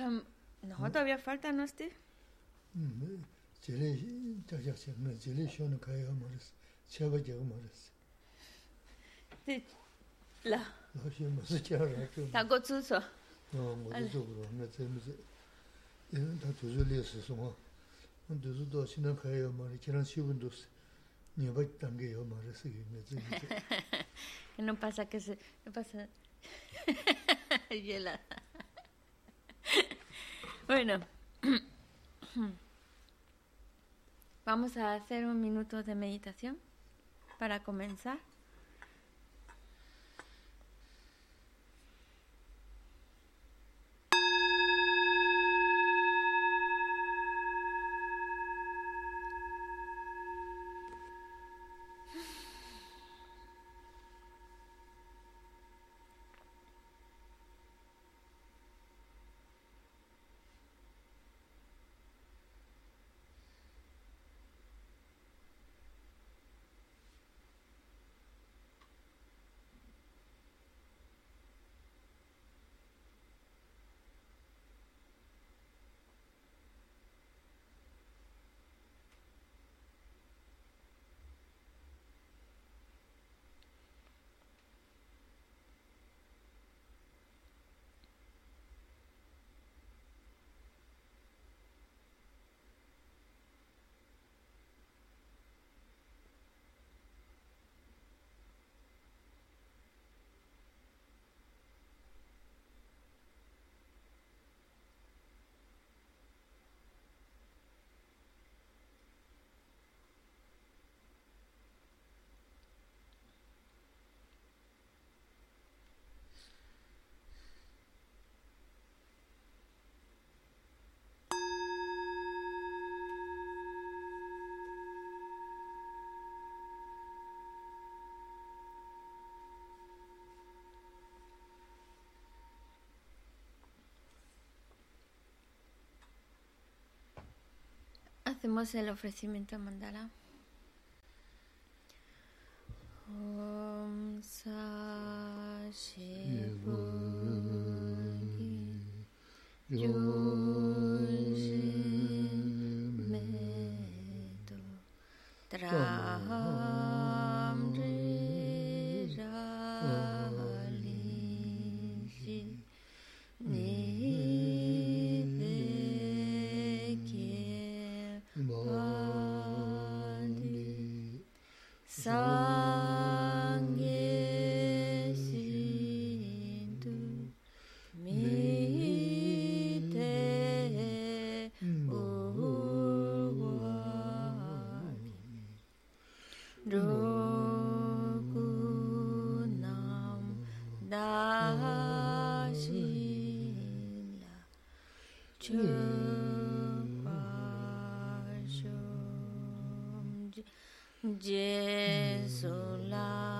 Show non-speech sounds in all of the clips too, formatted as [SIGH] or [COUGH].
Cam no, todavía falta, ¿no, Steve? La. [LAUGHS] No, pasa que se no pasa. [LAUGHS] bueno. [CLEARS THROAT] Vamos a hacer un minuto de meditación para comenzar. Hacemos el ofrecimiento mandala. Jesus. Mm -hmm.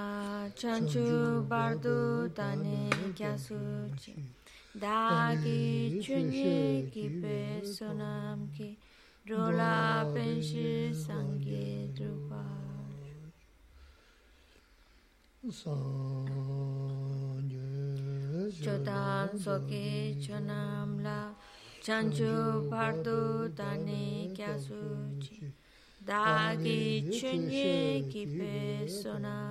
Chanchu bardu tani kyasu chi. Dagi chunyi kipe sonam ki. Rola penshi sangi drupa. Chotan soki chonam la. Chanchu bardu tani kyasu chi. Dagi chunyi kipe sonam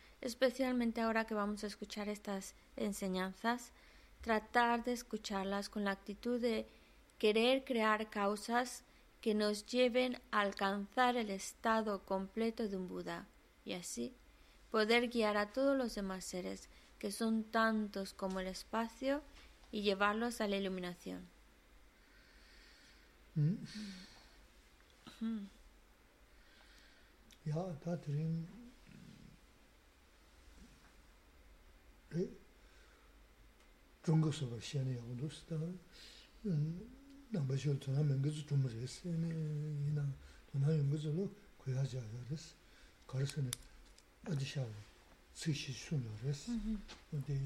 especialmente ahora que vamos a escuchar estas enseñanzas, tratar de escucharlas con la actitud de querer crear causas que nos lleven a alcanzar el estado completo de un Buda y así poder guiar a todos los demás seres, que son tantos como el espacio, y llevarlos a la iluminación. rē, nāmbā shio tōnā mēnggā zō tōma rēs, yīnā tōnā yōnggā zō lō kuyā jā yā rēs, kārā sā nē ādi xiā wā, cik shī shūn yā rēs, wā tē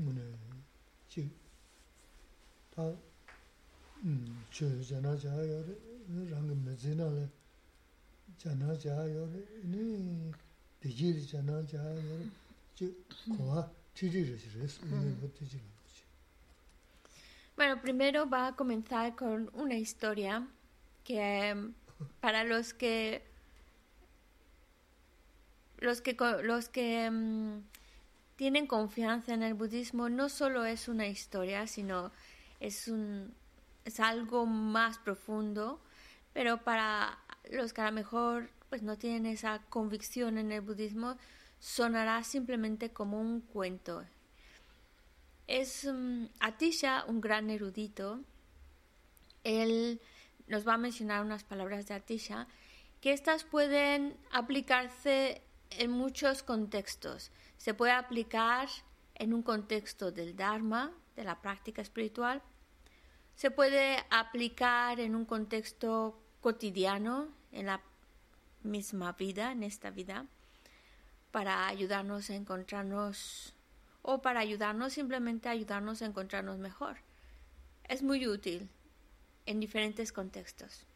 mū nē jī, tā chō jā nā jā yā rē, rānggā mē zē nā lē, jā nā jā yā rē, nē, dē jī rī jā nā jā yā rē, Bueno, primero va a comenzar con una historia que em, para los que los que los que em, tienen confianza en el budismo no solo es una historia, sino es un es algo más profundo, pero para los que a lo mejor pues no tienen esa convicción en el budismo sonará simplemente como un cuento, es um, Atisha, un gran erudito. Él nos va a mencionar unas palabras de Atisha que estas pueden aplicarse en muchos contextos. Se puede aplicar en un contexto del Dharma, de la práctica espiritual. Se puede aplicar en un contexto cotidiano, en la misma vida, en esta vida, para ayudarnos a encontrarnos o para ayudarnos simplemente a ayudarnos a encontrarnos mejor. Es muy útil en diferentes contextos.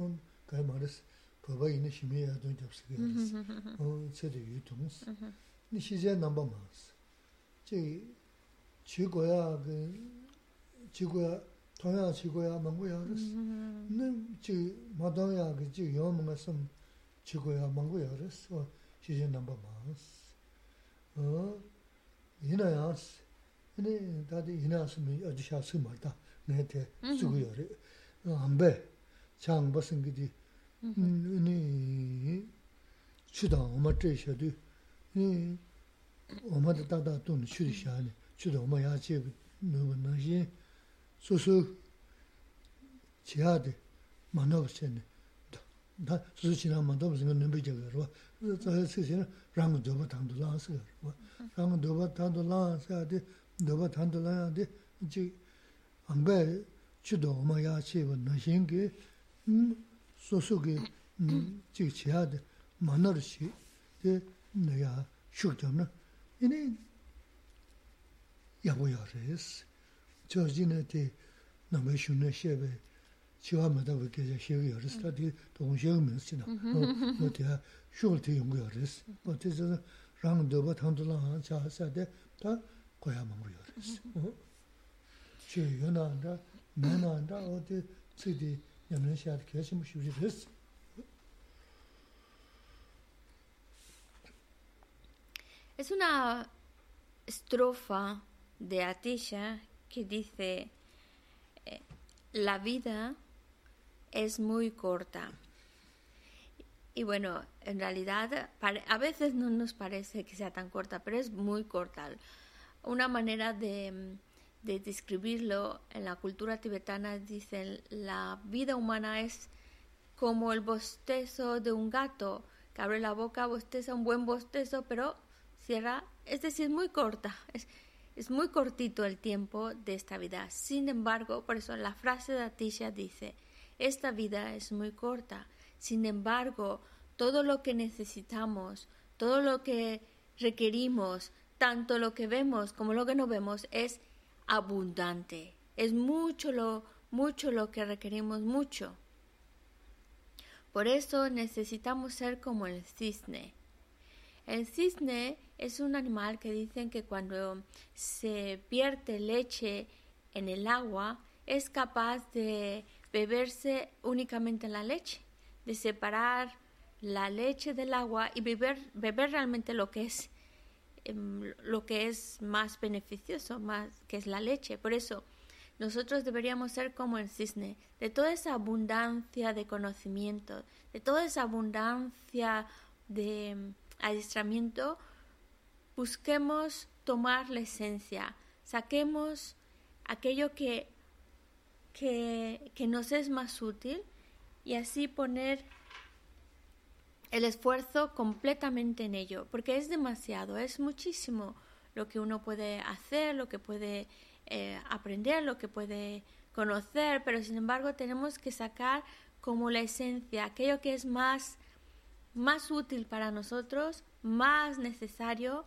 음 가이 말스 거봐 있는 힘이 야도 접스게 어 체도 유통스 니 시제 넘버 마스 제 지고야 그 지고야 동양 지고야 망고야 그랬어 근데 마동야 그지 요 뭔가 좀 지고야 망고야 그랬어 시제 넘버 마스 어 이나야. 근데 다들 이나스미 어디샤스 말다. 내한테 쓰고요 안배. chāngba sīngi dī, nī chūdā oma chē shā dī, nī oma dā dā dā tōn chūdī shā dī, chūdā oma yā chē nō bā nā shī, sū sū chī yā dī, mā nā bā chē nī, dā sū sū chī nā mā dā bā sīngi nō bā chē gā rwa, dā yā sī shī rāng dō bā tāng dō lā sī gā rwa, rāng dō bā tāng dō lā sī yā dī, dō bā tāng dō lā yā dī, chī āng bā chūdā oma yā chē bā nā shī ngi, 소소게 지 지하데 만나르시 데 내가 쇼잖아 이네 야보야레스 저진에데 남의 슈네 셰베 지와마다 그게 셰게 여르스타디 동시에 면스나 뭐 대야 쇼르티 용거르스 어때서 랑도바 탄도라 자사데 다 고야만 거르스 어 제연한다 내난다 어디 쓰디 Es una estrofa de Atisha que dice, eh, la vida es muy corta. Y bueno, en realidad a veces no nos parece que sea tan corta, pero es muy corta. Una manera de, de describirlo en la cultura tibetana dicen la vida humana es como el bostezo de un gato que abre la boca, bosteza un buen bostezo, pero cierra, es decir, muy corta. Es, es muy cortito el tiempo de esta vida. Sin embargo, por eso la frase de Atisha dice, esta vida es muy corta. Sin embargo, todo lo que necesitamos, todo lo que requerimos, tanto lo que vemos como lo que no vemos, es abundante. Es mucho lo, mucho lo que requerimos, mucho. Por eso necesitamos ser como el cisne. El cisne es un animal que dicen que cuando se vierte leche en el agua es capaz de beberse únicamente la leche, de separar la leche del agua y beber, beber realmente lo que es lo que es más beneficioso, más que es la leche. Por eso nosotros deberíamos ser como el cisne, de toda esa abundancia de conocimiento, de toda esa abundancia de adiestramiento, busquemos tomar la esencia, saquemos aquello que, que, que nos es más útil y así poner el esfuerzo completamente en ello, porque es demasiado, es muchísimo lo que uno puede hacer, lo que puede eh, aprender, lo que puede conocer, pero sin embargo tenemos que sacar como la esencia, aquello que es más más útil para nosotros, más necesario,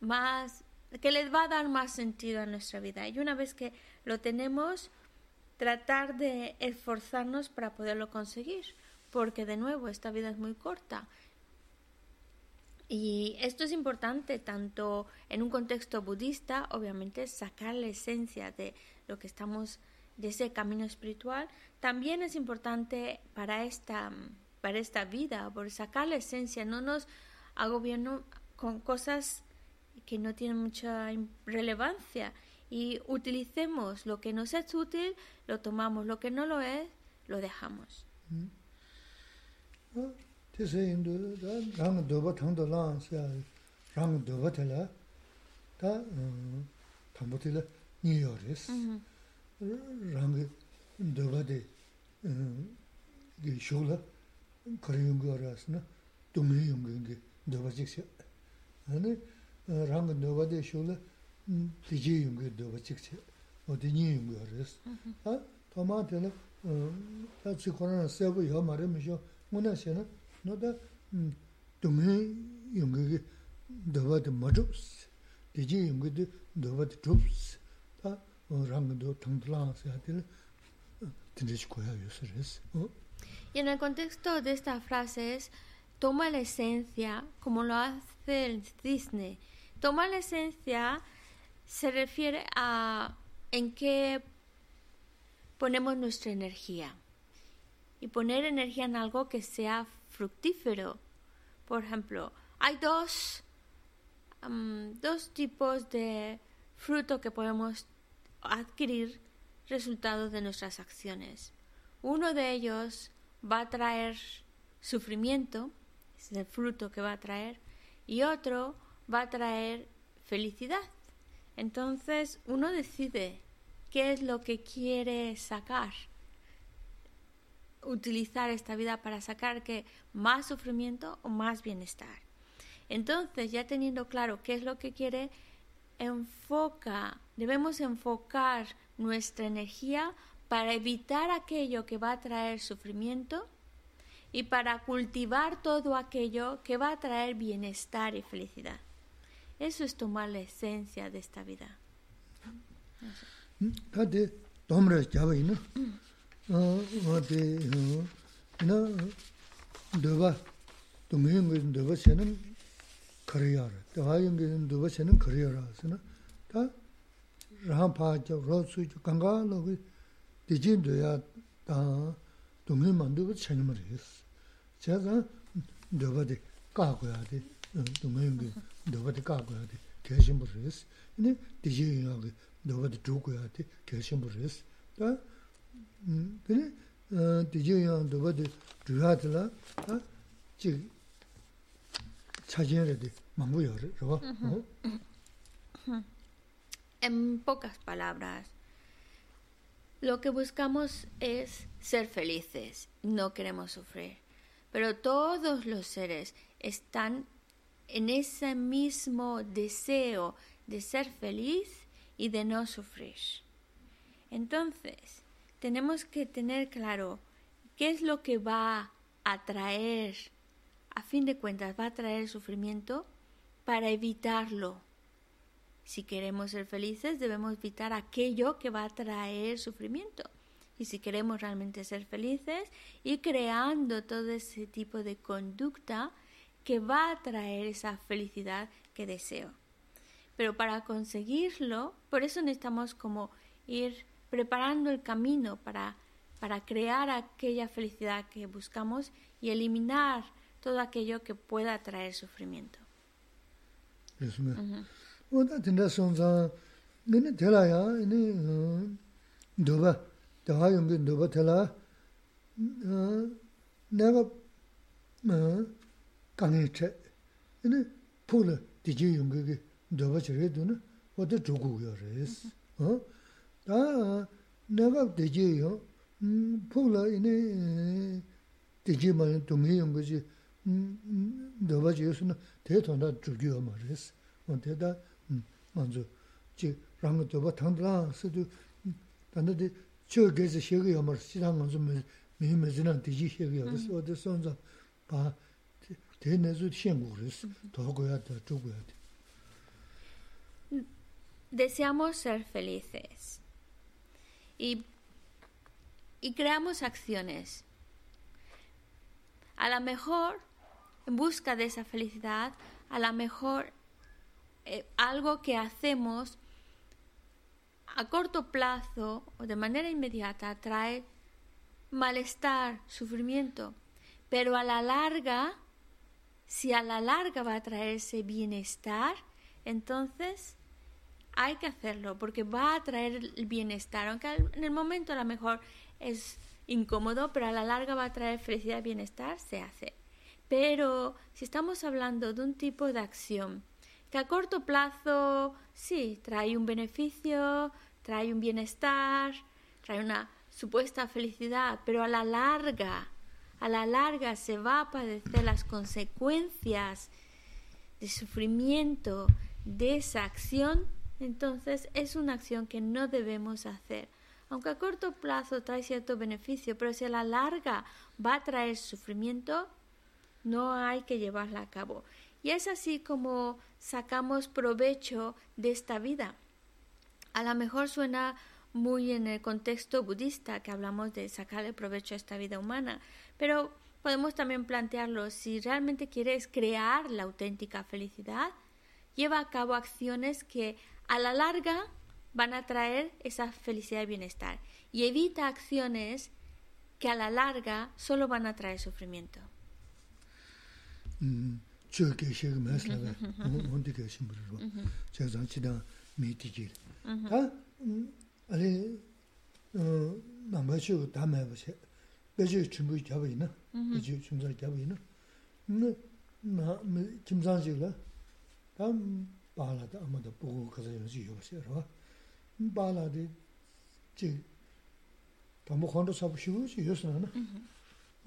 más que les va a dar más sentido a nuestra vida. Y una vez que lo tenemos, tratar de esforzarnos para poderlo conseguir, porque de nuevo esta vida es muy corta. Y esto es importante tanto en un contexto budista, obviamente sacar la esencia de lo que estamos de ese camino espiritual, también es importante para esta para esta vida, por sacar la esencia, no nos agobiemos con cosas que no tienen mucha relevancia y utilicemos lo que nos es útil, lo tomamos, lo que no lo es, lo dejamos. tēsē yīndu, tā rāngu dōba tāngdō lāng siyā, rāngu dōba tēlā, tā mm, tāmbu tēlā nīyō rēs. Mm-hmm. Rāngu dōba tē mm, shōla kari yungu rās na, dōngi yungu yungu dōba chik siyā. Hāni rāngu dōba tē shōla tījī mm, yungu dōba chik siyā, o tē nī yungu rēs. Tā mā tēlā, tā chī kōrā sēbu yō mā rē mī shō, se na. Y en el contexto de esta frase es, toma la esencia como lo hace el. Toma la esencia se refiere a en qué ponemos nuestra energía. Y poner energía en algo que sea fructífero. Por ejemplo, hay dos, dos tipos de fruto que podemos adquirir resultado de nuestras acciones. Uno de ellos va a traer sufrimiento, es el fruto que va a traer, y otro va a traer felicidad. Entonces uno decide qué es lo que quiere sacar, utilizar esta vida para sacar que más sufrimiento o más bienestar. Entonces, ya teniendo claro qué es lo que quiere, enfoca, debemos enfocar nuestra energía para evitar aquello que va a traer sufrimiento y para cultivar todo aquello que va a traer bienestar y felicidad. Eso es tomar la esencia de esta vida. dijin duya dāng dōngi māndu bāt chañi mara yis. Chā zāng dōba di kā guyā di, dōngi yungi dōba di kā guyā di, 개심부 그랬어. 근데 디제이하고 너가 두고야 돼. 개심부 그랬어. 다 음, 근데 어 디제이하고 너가 두야 들라. 아, 지 차지해야 돼. 망고요. 그거. 어? En pocas palabras, lo que buscamos es ser felices, no queremos sufrir. Pero todos los seres están en ese mismo deseo de ser feliz y de no sufrir. Entonces, tenemos que tener claro qué es lo que va a traer, a fin de cuentas, va a traer sufrimiento para evitarlo. Si queremos ser felices, debemos evitar aquello que va a traer sufrimiento. Y si queremos realmente ser felices, ir creando todo ese tipo de conducta que va a traer esa felicidad que deseo. Pero para conseguirlo, por eso necesitamos como ir preparando el camino para, para crear aquella felicidad que buscamos y eliminar todo aquello que pueda traer sufrimiento. tinda sonza ngene tela ya ine doba dawa yungi doba tela naga kange che ine pula diji yungi ki doba chire du na oda dhugu yo res da naga diji yo pula ine diji ma dungi yungi ji doba chire su na te tonda dhugu yo ma res o 먼저 지 랑도 도바 당들아 서도 단데 저 게지 시기 요머 시장 먼저 메메즈나 디지 시기 요서 어디 손자 바 대내주 시행고르스 도고야 더 조고야 Deseamos ser felices Y, y creamos acciones. A lo mejor, en busca de esa felicidad, a lo mejor eh, algo que hacemos a corto plazo o de manera inmediata trae malestar, sufrimiento, pero a la larga, si a la larga va a traerse bienestar, entonces hay que hacerlo porque va a traer el bienestar, aunque en el momento a lo mejor es incómodo, pero a la larga va a traer felicidad y bienestar, se hace. Pero si estamos hablando de un tipo de acción que a corto plazo sí trae un beneficio, trae un bienestar, trae una supuesta felicidad, pero a la larga, a la larga se va a padecer las consecuencias de sufrimiento de esa acción, entonces es una acción que no debemos hacer. Aunque a corto plazo trae cierto beneficio, pero si a la larga va a traer sufrimiento, no hay que llevarla a cabo. Y es así como sacamos provecho de esta vida. A lo mejor suena muy en el contexto budista que hablamos de sacarle provecho a esta vida humana, pero podemos también plantearlo si realmente quieres crear la auténtica felicidad, lleva a cabo acciones que a la larga van a traer esa felicidad y bienestar. Y evita acciones que a la larga solo van a traer sufrimiento. Mm. [LAUGHS] 바라다 아마도 보고 가서 연습 요보세요. 바라데 지 담보 건도 잡으시고 요스나나.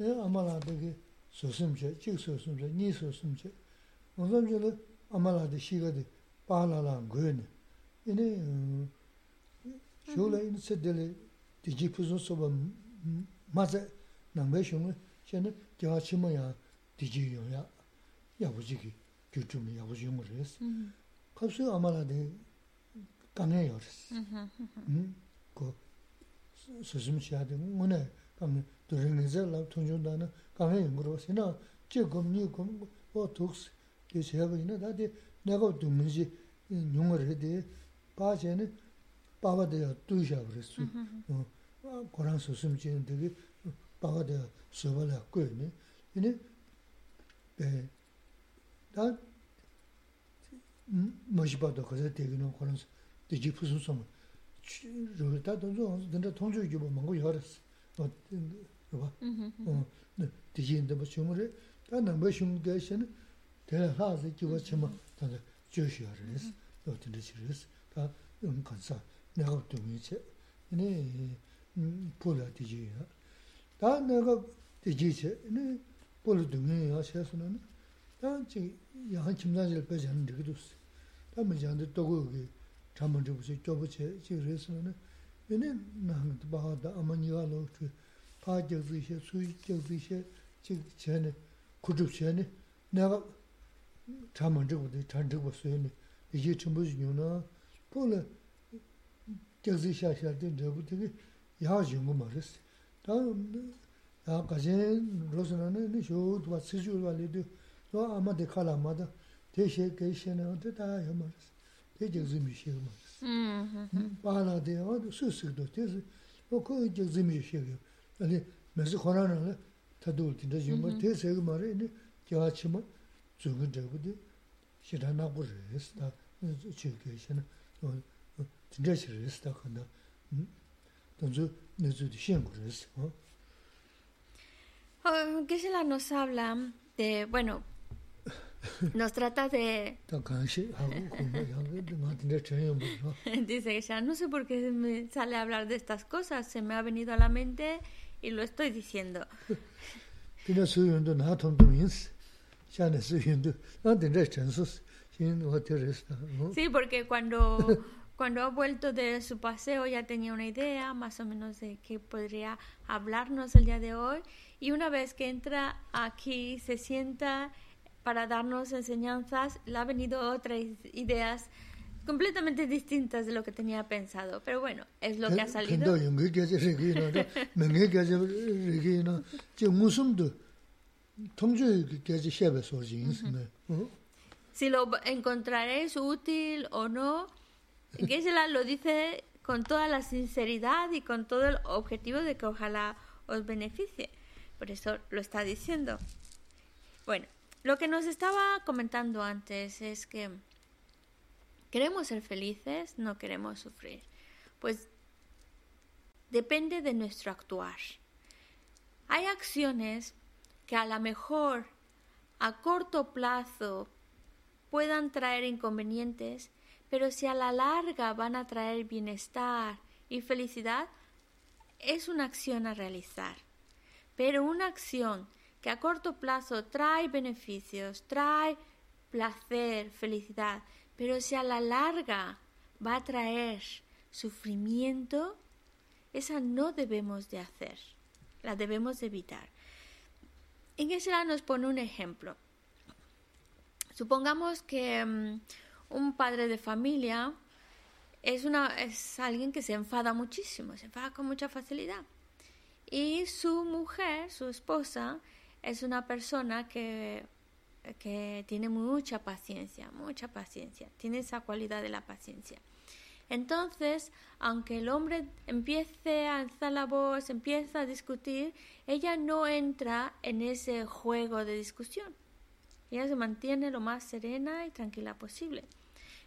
예 아마라데 그 소심제 지 소심제 니 소심제 먼저는 아마라데 시가데 바라라 고네. 이네 쇼레 인세델레 디지 푸존 소바 맞아 남배숑은 쟤는 제가 치모야 디지요야 야부지기 규tum이 야부지용을 했어. 갑수 아마라데 담에 요르스 음고 스스미시아데 뭐네? 담에 드르네제 라 통준다나 감에 그러시나 제금니 금 오톡스 제세비나? 다데 내가 두문지 용어르데 바제는 바바데요 두셔 그랬어. 어 고랑 스스미지는 되게 바바데요 서발아 꾸네. 이네 에 다, rī sū, Qurāng sū sūm chī nī, dī bā bā dā yā sū bā lā gō yinā, yinā, bē, dā 마시바도 가서 되기는 그런 되지 무슨 좀 저다 돈도 근데 통주 주고 먹고 열었어. 어 봐. 어. 네. 되지인데 뭐 shum을 다는 뭐 shum게 하시는 대하서 주고 참 다들 주시어res. 또 들으시res. 다 응간사. 내가 동의체. 네. 음 보라 되지야. 다 내가 되지체. 네. 보라 동의야 하셔서는 다 지금 야한 침단을 빼자는 데도 없어. 다 뭐지한테 또 거기 잠을 좀 보지 좀 보지 지그래서는 얘네 나한테 봐다 아마니가 놓고 파져서 이제 수익져서 이제 지금 전에 구축 전에 내가 잠을 좀 보지 잔적 봤어요. 이게 전부 중요나 볼래 저기 샤샤 된 저거 되게 야지 뭐 말했어. 다음 아 가진 로스나는 쇼도 봤어 줄 말이도 또 아마 데칼아마다 대시 계시는 어디다 해 말았어. 대적 즈미시 말았어. 음. 바나데 수수도 대서 그 즈미시 아니 매스 코나는 다도 진짜 좀 대세 그 말에 네 겨치마 죽은 저거도 시라나 보르스다. 저 계시는 어 진짜 싫었다 근데 음. entonces necesito siempre ¿no? Oh, Geshe-la nos habla de, bueno, [LAUGHS] nos trata de... [LAUGHS] Dice que ya no sé por qué me sale a hablar de estas cosas, se me ha venido a la mente y lo estoy diciendo. [LAUGHS] Sí, porque cuando, cuando ha vuelto de su paseo ya tenía una idea más o menos de qué podría hablarnos el día de hoy. Y una vez que entra aquí se sienta para darnos enseñanzas, le ha venido otras ideas completamente distintas de lo que tenía pensado. Pero bueno, es lo que ha salido. Si lo encontraréis útil o no, lo dice con toda la sinceridad y con todo el objetivo de que ojalá os beneficie. Por eso lo está diciendo. Bueno, lo que nos estaba comentando antes es que queremos ser felices, no queremos sufrir. Pues depende de nuestro actuar. Hay acciones que a lo mejor a corto plazo puedan traer inconvenientes, pero si a la larga van a traer bienestar y felicidad, es una acción a realizar. Pero una acción que a corto plazo trae beneficios, trae placer, felicidad, pero si a la larga va a traer sufrimiento, esa no debemos de hacer, la debemos evitar. En ese nos pone un ejemplo. Supongamos que mm, un padre de familia es, una, es alguien que se enfada muchísimo, se enfada con mucha facilidad. Y su mujer, su esposa, es una persona que, que tiene mucha paciencia, mucha paciencia, tiene esa cualidad de la paciencia. Entonces, aunque el hombre empiece a alzar la voz, empieza a discutir, ella no entra en ese juego de discusión. Ella se mantiene lo más serena y tranquila posible.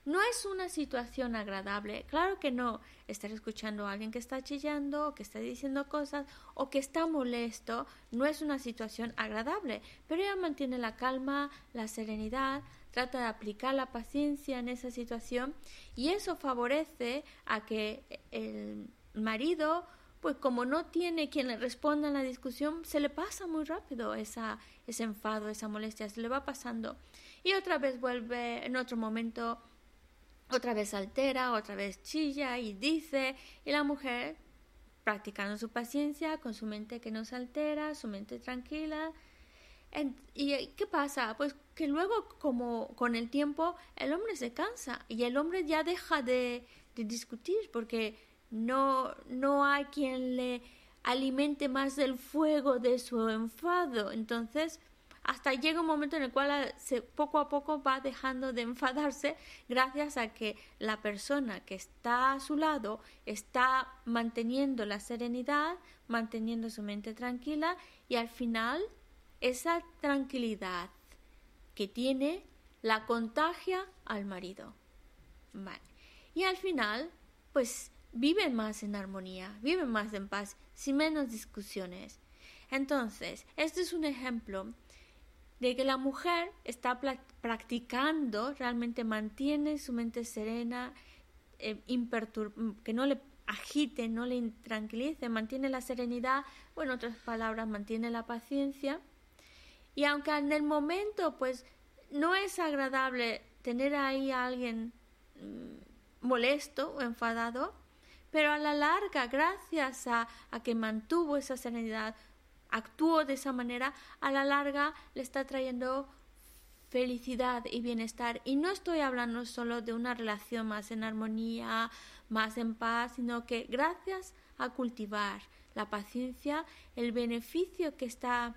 No es una situación agradable, claro que no. Estar escuchando a alguien que está chillando, que está diciendo cosas o que está molesto no es una situación agradable, pero ella mantiene la calma, la serenidad, trata de aplicar la paciencia en esa situación y eso favorece a que el marido pues como no tiene quien le responda en la discusión, se le pasa muy rápido esa, ese enfado, esa molestia, se le va pasando. Y otra vez vuelve en otro momento otra vez altera, otra vez chilla y dice, y la mujer practicando su paciencia con su mente que no se altera, su mente tranquila. ¿Y qué pasa? Pues que luego, como con el tiempo, el hombre se cansa y el hombre ya deja de, de discutir porque no, no hay quien le alimente más del fuego de su enfado. Entonces, hasta llega un momento en el cual poco a poco va dejando de enfadarse gracias a que la persona que está a su lado está manteniendo la serenidad, manteniendo su mente tranquila y al final esa tranquilidad que tiene la contagia al marido. Y al final, pues viven más en armonía, viven más en paz, sin menos discusiones. Entonces, este es un ejemplo de que la mujer está practicando, realmente mantiene su mente serena, eh, que no le agite, no le intranquilice, mantiene la serenidad, o en otras palabras, mantiene la paciencia. Y aunque en el momento, pues, no es agradable tener ahí a alguien mm, molesto o enfadado, pero a la larga, gracias a, a que mantuvo esa serenidad, actuó de esa manera, a la larga le está trayendo felicidad y bienestar. Y no estoy hablando solo de una relación más en armonía, más en paz, sino que gracias a cultivar la paciencia, el beneficio que está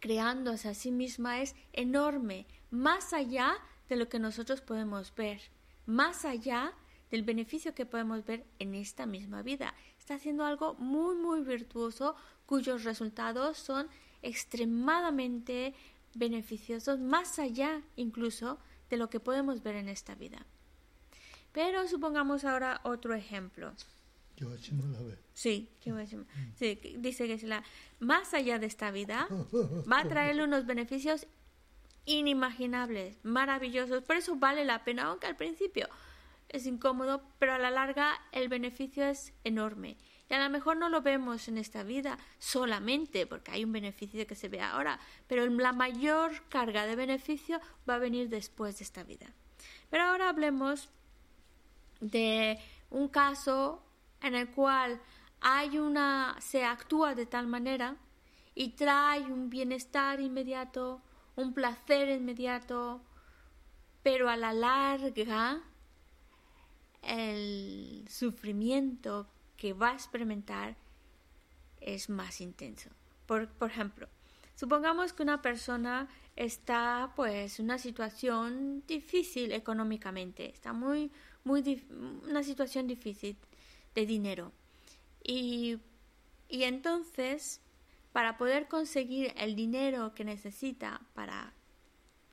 creándose a sí misma es enorme, más allá de lo que nosotros podemos ver, más allá del beneficio que podemos ver en esta misma vida. Está haciendo algo muy, muy virtuoso cuyos resultados son extremadamente beneficiosos, más allá incluso de lo que podemos ver en esta vida. Pero supongamos ahora otro ejemplo. Sí, dice que la, más allá de esta vida va a traerle [LAUGHS] unos beneficios inimaginables, maravillosos. Por eso vale la pena, aunque al principio es incómodo, pero a la larga el beneficio es enorme. Y a lo mejor no lo vemos en esta vida solamente porque hay un beneficio que se ve ahora, pero la mayor carga de beneficio va a venir después de esta vida. Pero ahora hablemos de un caso en el cual hay una se actúa de tal manera y trae un bienestar inmediato, un placer inmediato, pero a la larga el sufrimiento que va a experimentar es más intenso. Por, por ejemplo, supongamos que una persona está pues en una situación difícil económicamente, está muy, muy, una situación difícil de dinero. Y, y entonces, para poder conseguir el dinero que necesita para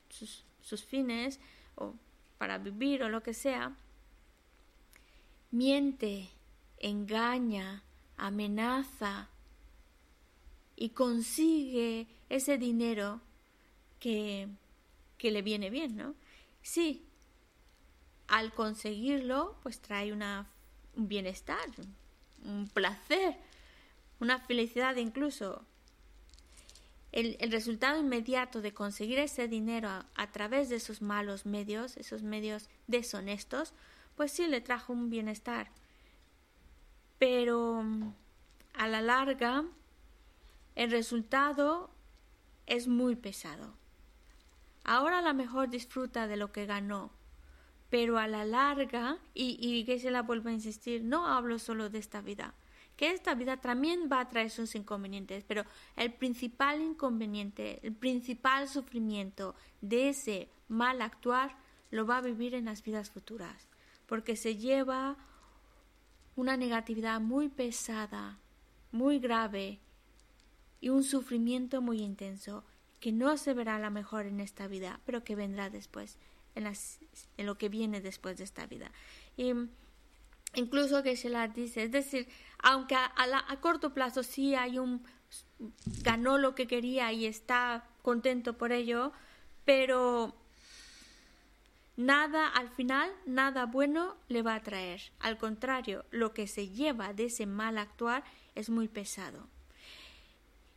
sus, sus fines o para vivir o lo que sea, miente engaña, amenaza y consigue ese dinero que, que le viene bien, ¿no? Sí, al conseguirlo, pues trae una, un bienestar, un placer, una felicidad incluso. El, el, resultado inmediato de conseguir ese dinero a, a, través de esos malos medios, esos medios deshonestos, pues sí le trajo un bienestar pero a la larga el resultado es muy pesado. Ahora a lo mejor disfruta de lo que ganó, pero a la larga, y, y que se la vuelvo a insistir, no hablo solo de esta vida, que esta vida también va a traer sus inconvenientes, pero el principal inconveniente, el principal sufrimiento de ese mal actuar lo va a vivir en las vidas futuras, porque se lleva una negatividad muy pesada, muy grave y un sufrimiento muy intenso que no se verá a lo mejor en esta vida, pero que vendrá después, en, lo que viene después de esta vida. Y incluso que se la dice, es decir, aunque a, a corto plazo sí hay un ganó lo que quería y está contento por ello, pero Nada, al final, nada bueno le va a traer. Al contrario, lo que se lleva de ese mal actuar es muy pesado.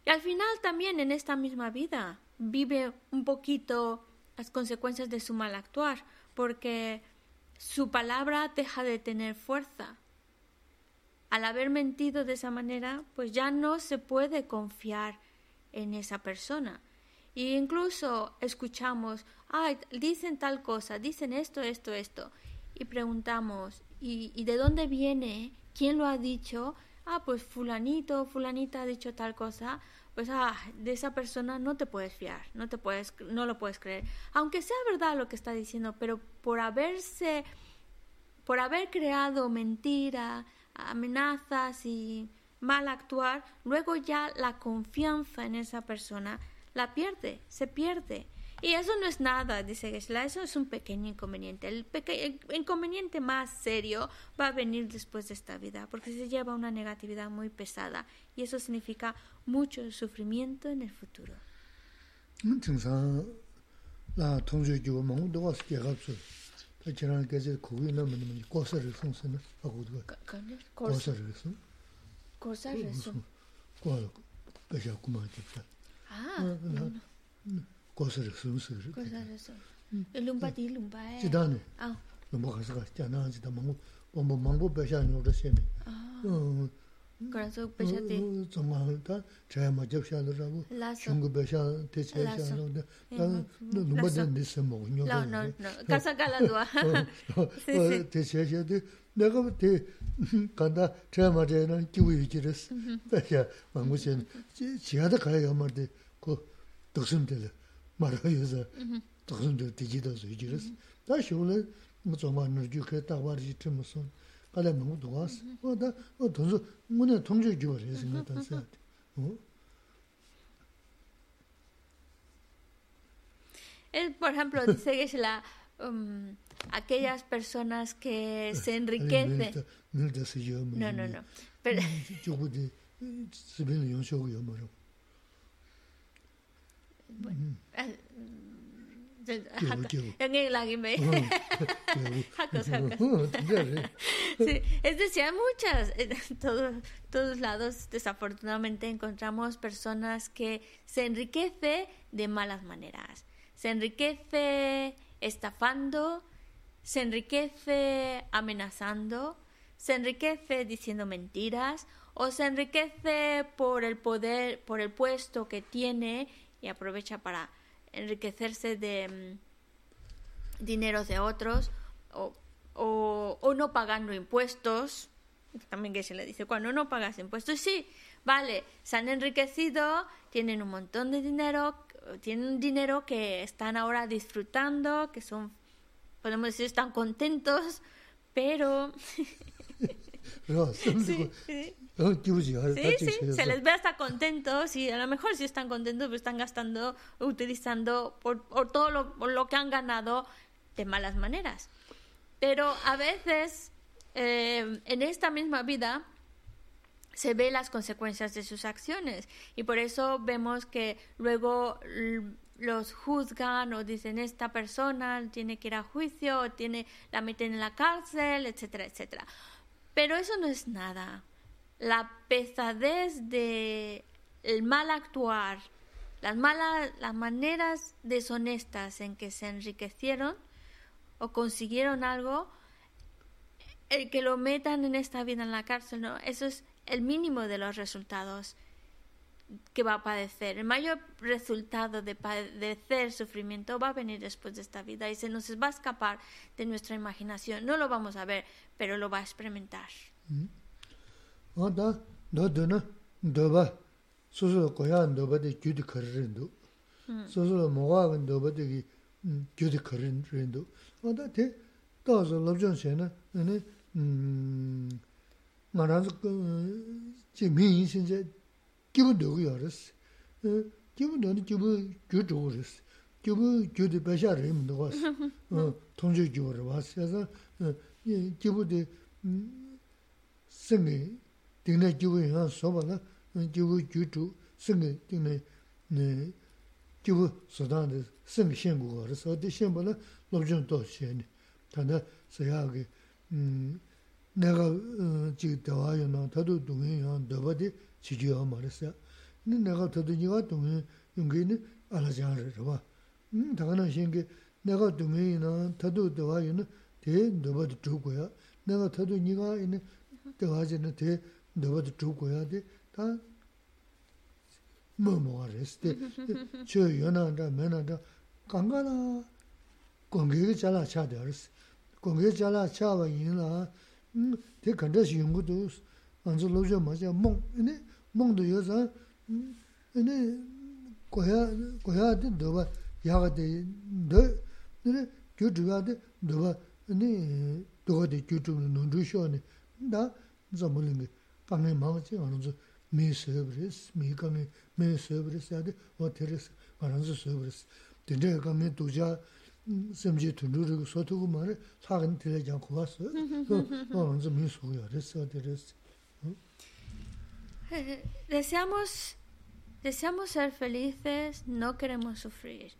Y al final también en esta misma vida vive un poquito las consecuencias de su mal actuar, porque su palabra deja de tener fuerza. Al haber mentido de esa manera, pues ya no se puede confiar en esa persona. Y incluso escuchamos, ay, dicen tal cosa, dicen esto, esto, esto. Y preguntamos, ¿y, ¿y de dónde viene? ¿Quién lo ha dicho? Ah, pues fulanito, fulanita ha dicho tal cosa. Pues ah, de esa persona no te puedes fiar, no te puedes, no lo puedes creer. Aunque sea verdad lo que está diciendo, pero por haberse, por haber creado mentira, amenazas y mal actuar, luego ya la confianza en esa persona la pierde, se pierde. Y eso no es nada, dice Gesla, eso es un pequeño inconveniente. El, peque el inconveniente más serio va a venir después de esta vida, porque se lleva una negatividad muy pesada y eso significa mucho sufrimiento en el futuro. la tongzhe jiwa mungu duwa si kiagab su ta jirang gazi kuwi nama nama ni kosa risung sana agu duwa kosa risung kosa risung kwa gasha kuma jibsa kosa risung su kosa risung lumba di lumba e jidani lumba khasa ka jana jida mungu bombo mungu basha nyurda sene 그래서 배셔대 정말다 제가 접샤도 라고 중국 배셔 대체샤도 나 누구든 됐어 뭐 no no no casa calado sí 대체샤도 내가 대 [LAUGHS] 간다 제가 맞아는 기분이 지렸어 배셔 망고신 지하다 가야 말데 그 독순들 말아요서 독순들 뒤지도 지렸어 다시 오늘 뭐 정말 누구 그 따와지 좀 무슨 kala mungu duwaas. O da, o tonsu, mune tongchoo jiwa resi nga tansi ati. Por ejemplo, dice que es la, um, aquellas personas que se enriquecen... No, no, no. Pero... Bueno, [LAUGHS] es decir, hay muchas, [LAUGHS] en todos, todos lados desafortunadamente encontramos personas que se enriquece de malas maneras. Se enriquece estafando, se enriquece amenazando, se enriquece diciendo mentiras o se enriquece por el poder, por el puesto que tiene y aprovecha para enriquecerse de mm, dinero de otros o, o, no pagando impuestos. También que se le dice, cuando no pagas impuestos, sí, vale, se han enriquecido, tienen un montón de dinero, tienen dinero que están ahora disfrutando, que son, podemos decir, están contentos, pero... [LAUGHS] Sí, sí, se les ve hasta contentos y a lo mejor si están contentos, pero están gastando, utilizando por, todo lo, que han ganado de malas maneras. Pero a veces eh, en esta misma vida se ve las consecuencias de sus acciones y por eso vemos que luego los juzgan o dicen esta persona tiene que ir a juicio o tiene la meten en la cárcel, etcétera, etcétera. Pero eso no es nada la pesadez de el mal actuar, las malas, las maneras deshonestas en que se enriquecieron o consiguieron algo, el que lo metan en esta vida en la cárcel, ¿no? Eso es el mínimo de los resultados que va a padecer. El mayor resultado de padecer sufrimiento va a venir después de esta vida y se nos va a escapar de nuestra imaginación. No lo vamos a ver, pero lo va a experimentar. 어다 너드는 너바 소소 고야 너바데 규디 거르는도 소소 뭐가 너바데 규디 거르는도 어다 대 떠서 럽전 전에 너네 음 말아서 제 미인 신제 기분 되고요 알았어 기분 되는 기분 규도 그랬어 기부 규디 배샤를 힘도 왔어 어 통제 규를 왔어 그래서 기부디 생이 딩내 기부 현 소바나 기부 주주 승게 딩내 네 기부 소단데 승 신고 그래서 대신 벌어 로전 또 신이 다나 서야게 음 내가 지금 대화요나 다도 동해요 너버디 지지요 말했어 근데 내가 다도 니가 동해 용기는 알아자를 봐. 음 다가나 신게 내가 동해이나 다도 대화요는 대 너버디 주고야 내가 다도 니가 있는 대화지는 대 너버도 주고 해야 돼. 다 뭐뭐 그랬을 저 연한다 면한다 강가나 공격이 잘라 차더스 공격이 잘라 차와 인라 음 대간다시 연구도 먼저 로저 맞아 몽 근데 몽도 여자. 근데 고야 고야 돼 너가 야가 돼.너 근데 교주가 돼. 너가 근데 너가 돼. 교주는 논주셔네. 나 저물은 sēbrīs, mī kāngi mī sēbrīs yādi wā tērīs ngā rānsu sēbrīs. dendaya kame duja semje tunru rigo sotogu mara, tsagan tila jan kuwa se, anzi mi suya resa de resa. Deseamos, deseamos ser felices, no queremos sufrir.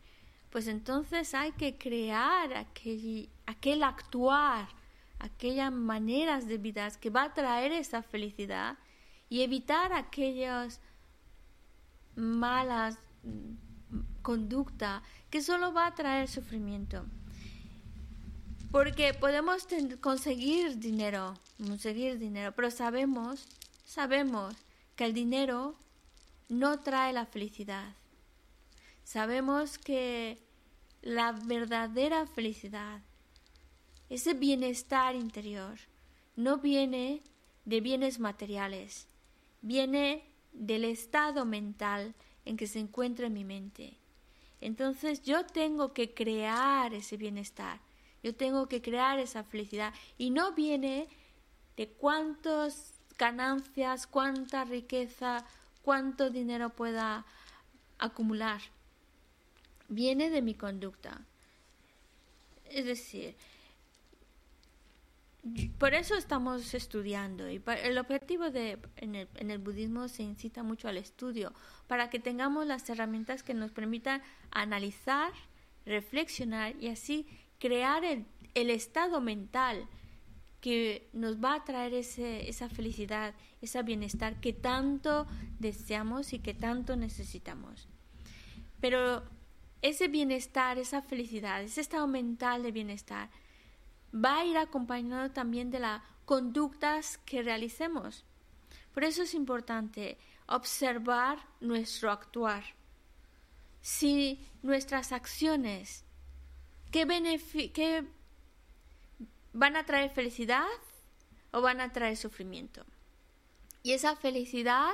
Pues entonces hay que crear aquel, aquel actuar, aquellas maneras de vida que va a traer esa felicidad y evitar aquellas malas conducta que solo va a traer sufrimiento. Porque podemos conseguir dinero, conseguir dinero, pero sabemos, sabemos que el dinero no trae la felicidad. Sabemos que la verdadera felicidad, ese bienestar interior, no viene de bienes materiales, viene del estado mental en que se encuentra mi mente. Entonces yo tengo que crear ese bienestar, yo tengo que crear esa felicidad y no viene de cuántas ganancias, cuánta riqueza, cuánto dinero pueda acumular. Viene de mi conducta. Es decir, por eso estamos estudiando y el objetivo en el, budismo se incita mucho al estudio para que tengamos las herramientas que nos permitan analizar, reflexionar y así crear el, estado mental que nos va a traer esa felicidad, ese bienestar que tanto deseamos y que tanto necesitamos. Pero ese bienestar, esa felicidad, ese estado mental de bienestar, va a ir acompañado también de las conductas que realicemos. Por eso es importante observar nuestro actuar. Si nuestras acciones ¿qué, van a traer felicidad o van a traer sufrimiento. Y esa felicidad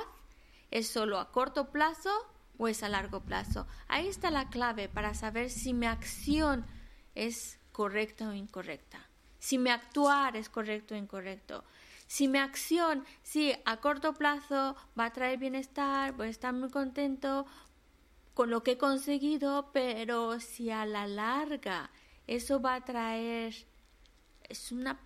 es solo a corto plazo o es a largo plazo. Ahí está la clave para saber si mi acción es correcta o incorrecta si mi actuar es correcto o incorrecto. Si mi acción, sí, a corto plazo va a traer bienestar, voy a estar muy contento con lo que he conseguido, pero si a la larga eso va a traer, es una,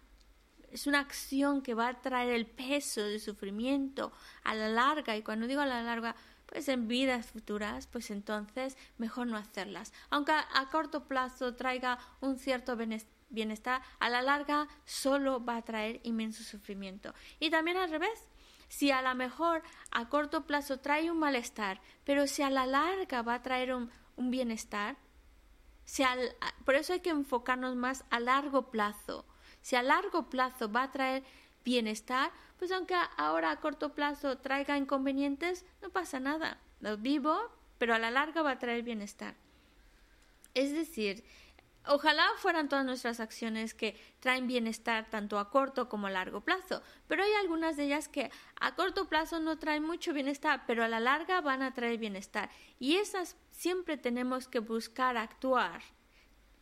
es una acción que va a traer el peso de sufrimiento a la larga, y cuando digo a la larga, pues en vidas futuras, pues entonces mejor no hacerlas. Aunque a corto plazo traiga un cierto bienestar bienestar, a la larga solo va a traer inmenso sufrimiento. Y también al revés, si a lo mejor a corto plazo trae un malestar, pero si a la larga va a traer un, bienestar, si por eso hay que enfocarnos más a largo plazo. Si a largo plazo va a traer bienestar, pues aunque ahora a corto plazo traiga inconvenientes, no pasa nada. Lo vivo, pero a la larga va a traer bienestar. Es decir, Ojalá fueran todas nuestras acciones que traen bienestar tanto a corto como a largo plazo, pero hay algunas de ellas que a corto plazo no traen mucho bienestar, pero a la larga van a traer bienestar. Y esas siempre tenemos que buscar actuar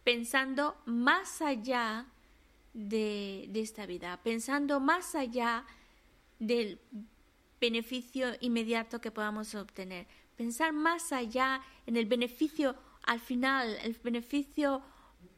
pensando más allá de, esta vida, pensando más allá del beneficio inmediato que podamos obtener, pensar más allá en el beneficio al final, el beneficio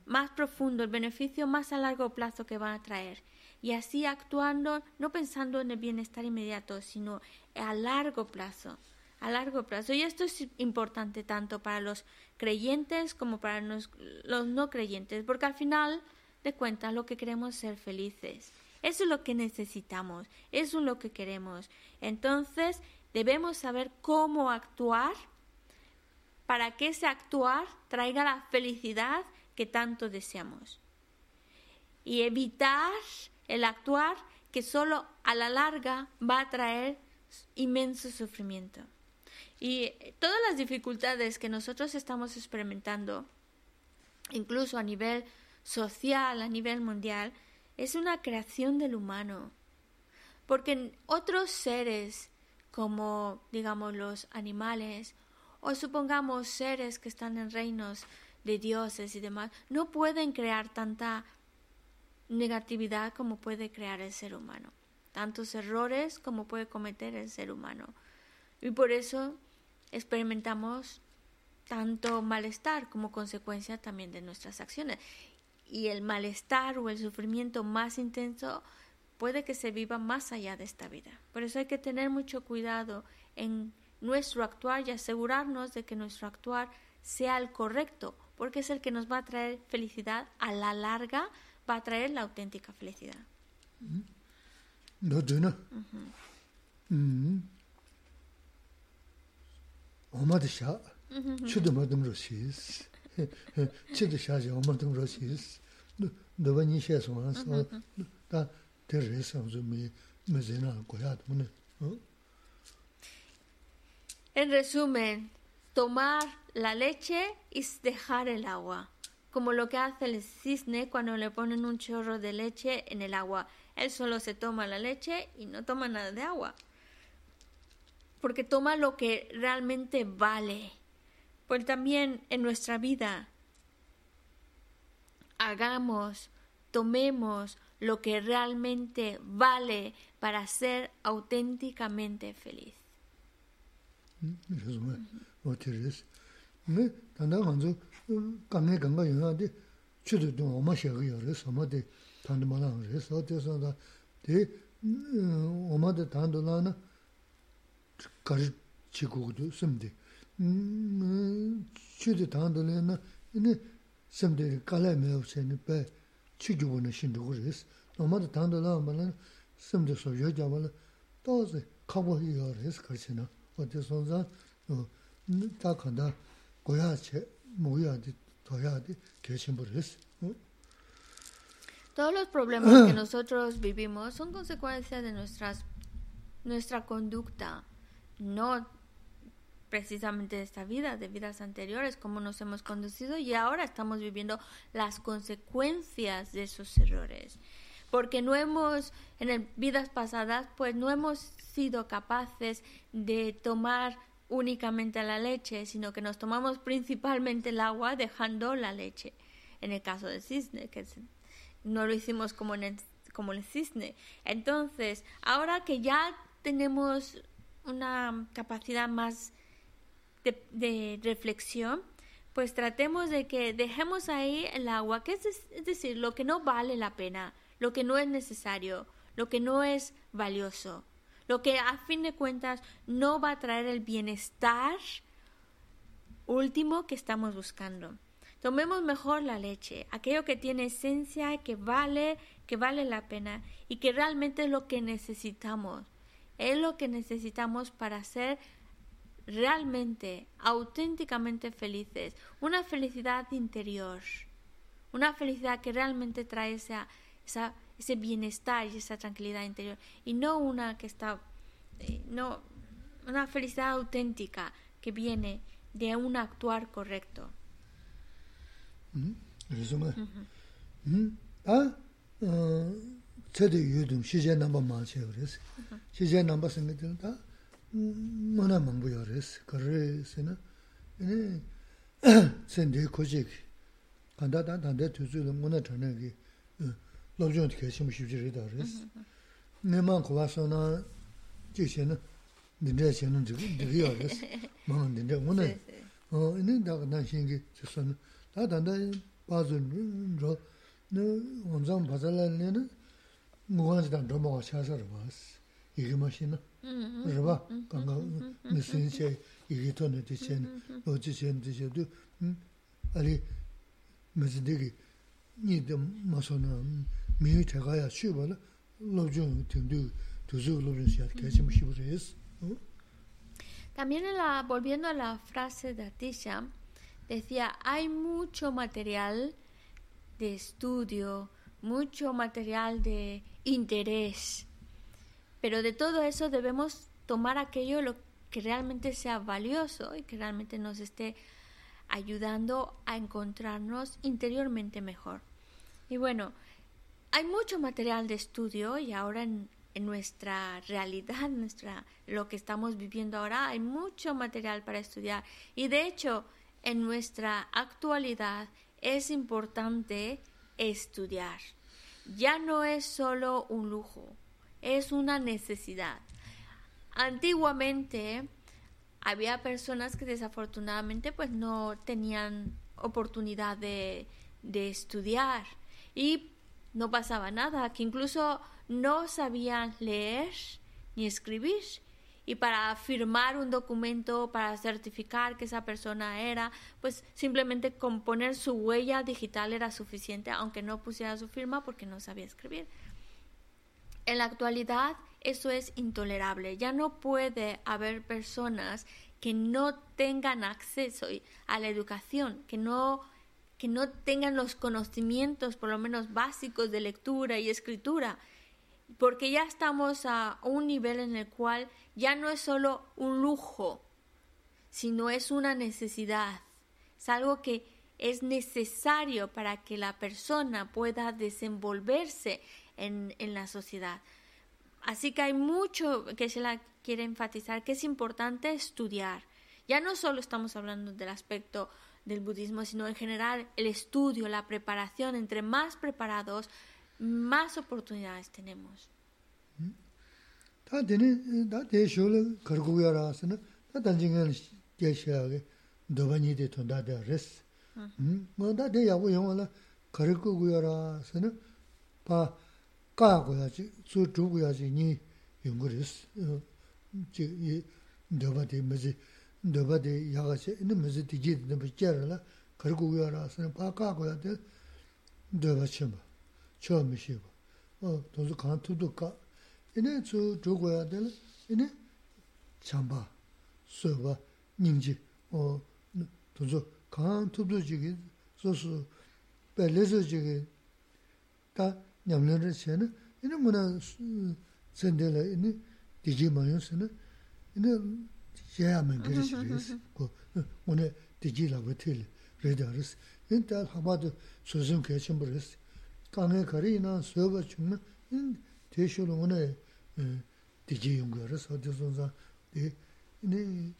más profundo, el beneficio más a largo plazo que van a traer. Y así actuando, no pensando en el bienestar inmediato, sino a largo plazo. A largo plazo. Y esto es importante tanto para los creyentes como para los, no creyentes, porque al final de cuentas lo que queremos es ser felices. Eso es lo que necesitamos, eso es lo que queremos. Entonces debemos saber cómo actuar para que ese actuar traiga la felicidad que tanto deseamos. Y evitar el actuar que solo a la larga va a traer inmenso sufrimiento. Y todas las dificultades que nosotros estamos experimentando, incluso a nivel social, a nivel mundial, es una creación del humano. Porque otros seres, como digamos los animales, o supongamos seres que están en reinos de dioses y demás, no pueden crear tanta negatividad como puede crear el ser humano, tantos errores como puede cometer el ser humano. Y por eso experimentamos tanto malestar como consecuencia también de nuestras acciones. Y el malestar o el sufrimiento más intenso puede que se viva más allá de esta vida. Por eso hay que tener mucho cuidado en nuestro actuar y asegurarnos de que nuestro actuar sea el correcto, porque es el que nos va a traer felicidad a la larga, va a traer la auténtica felicidad. No, no. Oma de sha, chudu ma dum ro shis. Chudu sha ja oma dum ro shis. Do ba ni she so na so. Da de re sa zo me me zena ko ya. En resumen, tomar la leche y dejar el agua, como lo que hace el cisne cuando le ponen un chorro de leche en el agua. Él solo se toma la leche y no toma nada de agua, porque toma lo que realmente vale. Pues también en nuestra vida hagamos, tomemos lo que realmente vale para ser auténticamente feliz. 로티르스. 네 단다 간주 강에 간가 연하데 추도 좀 엄마 셔요 그래서 엄마데 단도만 그래서 어때서다 데 엄마데 단도나나 가지 지고도 슴데 음 추도 단도는 이네 슴데 깔아매 없으니 배 치기보는 신도 그래서 엄마데 단도나만 슴데 소여 잡을 또제 카보히요 그래서 그렇잖아 어때서다 어 Todos los problemas que [CLEARS THROAT] nosotros vivimos son consecuencia de nuestras, nuestra conducta, no precisamente de esta vida, de vidas anteriores, cómo nos hemos conducido y ahora estamos viviendo las consecuencias de esos errores. Porque no hemos, en vidas pasadas, pues no hemos sido capaces de tomar únicamente la leche, sino que nos tomamos principalmente el agua dejando la leche. En el caso del cisne, que no lo hicimos como, en el, como cisne. Entonces, ahora que ya tenemos una capacidad más de, reflexión, pues tratemos de que dejemos ahí el agua, que es decir, lo que no vale la pena, lo que no es necesario, lo que no es valioso lo que a fin de cuentas no va a traer el bienestar último que estamos buscando. Tomemos mejor la leche, aquello que tiene esencia, que vale, que vale la pena y que realmente es lo que necesitamos. Es lo que necesitamos para ser realmente, auténticamente felices. Una felicidad interior. Una felicidad que realmente trae esa, esa ese bienestar y esa tranquilidad interior y no una que está eh, no una felicidad auténtica que viene de un actuar correcto. Mm, [CLEARS THROAT] lobzhōng tika shimu shibzhi rida rīs. Nīmāng kuwa sōna jī shēna dindrā shēna dhīgī yā rīs, māng dindrā wunā. Nī dāga dā shēngi jī sōna, dā dāndā bāzu rō, nī wānzāng bāzālā nī nī ngūgān jī dā dhō māgā shāsā rā bās, yīgī mā shēna, rā bā, kāngā mī sīn shē, yīgī tō nī dī shēna, lō jī shēna dī shē, dū, alī mī zindīgi, nī dā mā sōna, También en la, volviendo a la frase de Atisha, decía, hay mucho material de estudio, mucho material de interés, pero de todo eso debemos tomar aquello lo que realmente sea valioso y que realmente nos esté ayudando a encontrarnos interiormente mejor. Y bueno, hay mucho material de estudio y ahora en, nuestra realidad, nuestra, lo que estamos viviendo ahora, hay mucho material para estudiar. Y de hecho, en nuestra actualidad es importante estudiar. Ya no es solo un lujo, es una necesidad. Antiguamente había personas que desafortunadamente pues no tenían oportunidad de, de estudiar y no pasaba nada, que incluso no sabían leer ni escribir y para firmar un documento, para certificar que esa persona era, pues simplemente con poner su huella digital era suficiente, aunque no pusiera su firma porque no sabía escribir. En la actualidad eso es intolerable. Ya no puede haber personas que no tengan acceso a la educación, que no que no tengan los conocimientos por lo menos básicos de lectura y escritura, porque ya estamos a un nivel en el cual ya no es solo un lujo, sino es una necesidad, es algo que es necesario para que la persona pueda desenvolverse en, en la sociedad. Así que hay mucho que se la quiere enfatizar, que es importante estudiar. Ya no solo estamos hablando del aspecto del budismo, sino en general el estudio, la preparación. Entre más preparados, más oportunidades tenemos. dōba dē yāgā shē, inā mēsī tī jī dē bā jē rā lā, kār gu yā rā sā, pā kā gu yā dē dōba shē bā, chō mē shē bā, tō sū kāna tū tū kā, inā tsū chō gu yā dē lā, inā chāng bā, sō bā, nīng jī, tō sū kāna tū tū jī kī, sō sū, bā lē sō jī kī, tā ñam lē rā shē nā, inā mū nā sēn dē lā, inā tī jī mā yō sē nā, inā xiayamen giri shiris, mm-hmm, mm-hmm. ku mune digi lagu tili rida ris. In tal hamadu suzun kachinbu ris. Kange kari inan soba chumna, in teshulu mune digi eh, yungu ris. Adi zonza, ini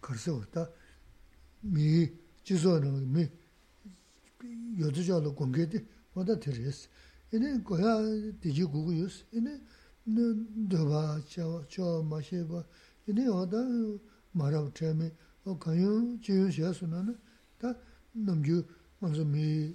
karsi wata, mi jizo nangu, mi yodu jalo gongge di, wada tiri ris. Ini goya digi gugu yus, ini doba, chawa, chawa, masheba, 이네 어다 말아 처음에 어 가요 지요 셔서는 다 넘주 먼저 미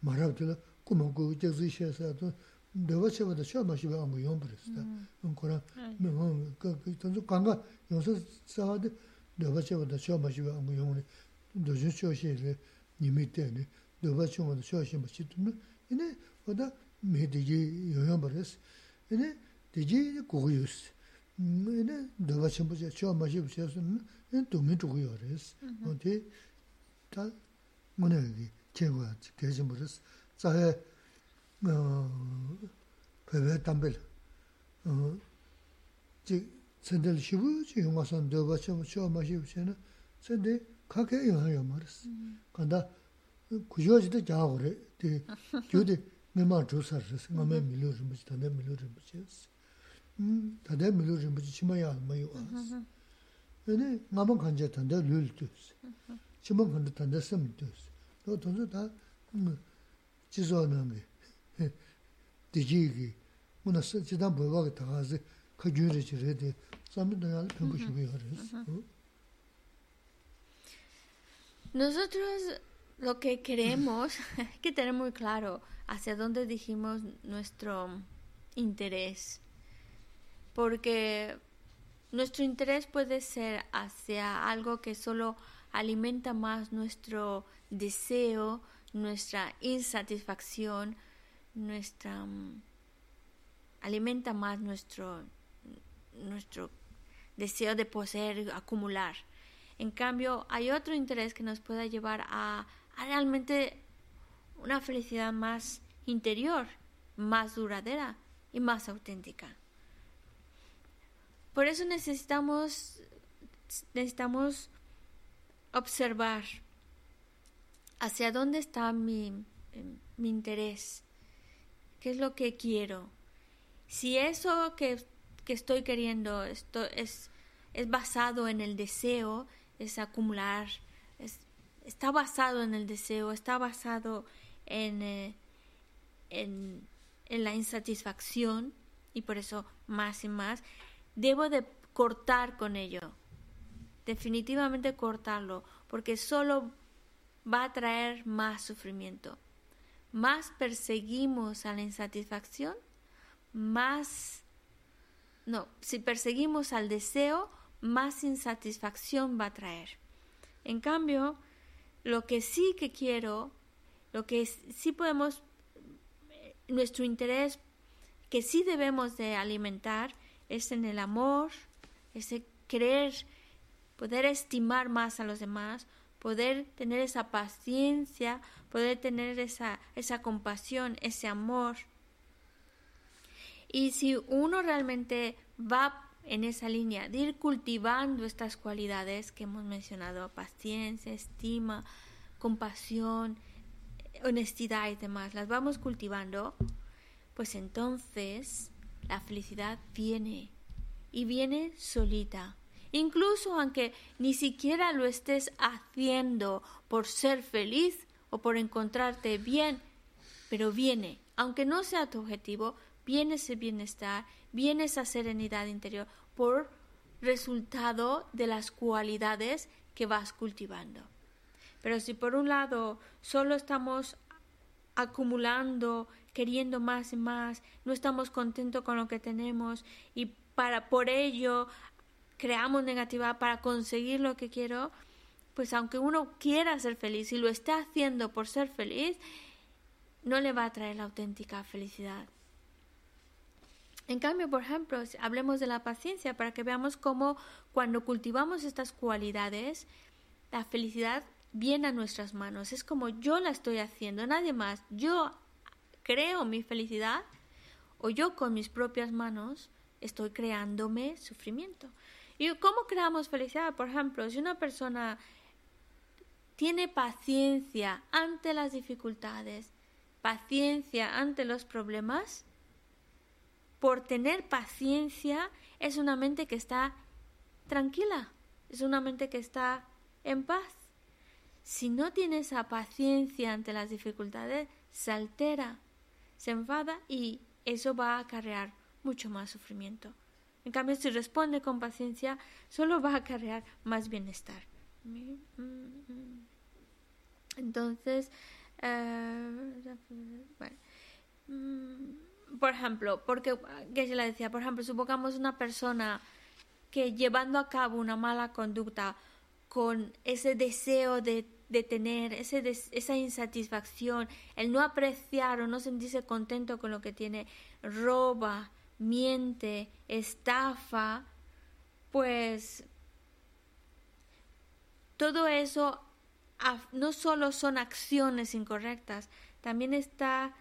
말아 들어 고모고 제지 셔서도 내가 쳐봐도 처음에 시바 안 고용 버렸다. 그럼 뭐 그그 던도 간가 요새 사와도 내가 쳐봐도 처음에 시바 안 고용 도저 쇼시를 님이 때문에 내가 쳐봐도 쇼시 뭐 치든 이네 어다 메디지 요용 버렸어. 이네 되지 고고였어. 이네 너가 전부 제 쇼 마시 부셔서는 도미 두고요 그래서 근데 다 뭐냐 이게 제가 계신 버릇 자해 어 배배 담벨 어지 선들 쉬부 지 용화선 너가 전부 쇼 마시 부셔는 선데 가게 영하여 말았어. 간다 구조지도 자고 그래. 그 [LAUGHS] 교대 메마 조사를 했어 메마 밀려 좀 붙다 밀려 좀 붙였어 [LAUGHS] Nosotros lo que queremos [LAUGHS] que tener muy claro hacia dónde dijimos nuestro interés. Porque nuestro interés puede ser hacia algo que solo alimenta más nuestro deseo, nuestra insatisfacción, nuestra um, alimenta más nuestro nuestro deseo de poseer, acumular. En cambio, hay otro interés que nos puede llevar a realmente una felicidad más interior, más duradera y más auténtica. Por eso necesitamos, necesitamos observar hacia dónde está mi, mi interés, qué es lo que quiero. Si eso que, que estoy queriendo esto es, es basado en el deseo, es acumular, es, está basado en el deseo, está basado en, eh, en, en la insatisfacción y por eso más y más, debo de cortar con ello. definitivamente cortarlo, porque solo va a traer más sufrimiento. Más perseguimos a la insatisfacción, más... No, si perseguimos al deseo, más insatisfacción va a traer. En cambio, lo que sí que quiero, lo que sí podemos, nuestro interés que sí debemos de alimentar es en el amor, ese querer, poder estimar más a los demás, poder tener esa paciencia, poder tener esa, esa compasión, ese amor. Y si uno realmente va en esa línea de ir cultivando estas cualidades que hemos mencionado, paciencia, estima, compasión, honestidad y demás, las vamos cultivando, pues entonces la felicidad viene y viene solita. Incluso aunque ni siquiera lo estés haciendo por ser feliz o por encontrarte bien, pero viene, aunque no sea tu objetivo, viene ese bienestar, viene esa serenidad interior por resultado de las cualidades que vas cultivando. Pero si por un lado solo estamos acumulando, queriendo más y más, no estamos contentos con lo que tenemos y para por ello creamos negativa para conseguir lo que quiero, pues aunque uno quiera ser feliz y lo está haciendo por ser feliz, no le va a traer la auténtica felicidad. En cambio, por ejemplo, hablemos de la paciencia para que veamos cómo cuando cultivamos estas cualidades, la felicidad viene a nuestras manos. Es como yo la estoy haciendo, nadie más. Yo creo mi felicidad o yo con mis propias manos estoy creándome sufrimiento. ¿Y cómo creamos felicidad? Por ejemplo, si una persona tiene paciencia ante las dificultades, paciencia ante los problemas, por tener paciencia es una mente que está tranquila, es una mente que está en paz. Si no tiene esa paciencia ante las dificultades, se altera, se enfada y eso va a acarrear mucho más sufrimiento. En cambio, si responde con paciencia, solo va a acarrear más bienestar. Entonces, eh, bueno, mm, por ejemplo, porque que se le decía, por ejemplo, supongamos una persona que llevando a cabo una mala conducta con ese deseo de, de tener ese esa insatisfacción, el no apreciar o no sentirse contento con lo que tiene, roba, miente, estafa, pues todo eso no solo son acciones incorrectas, también está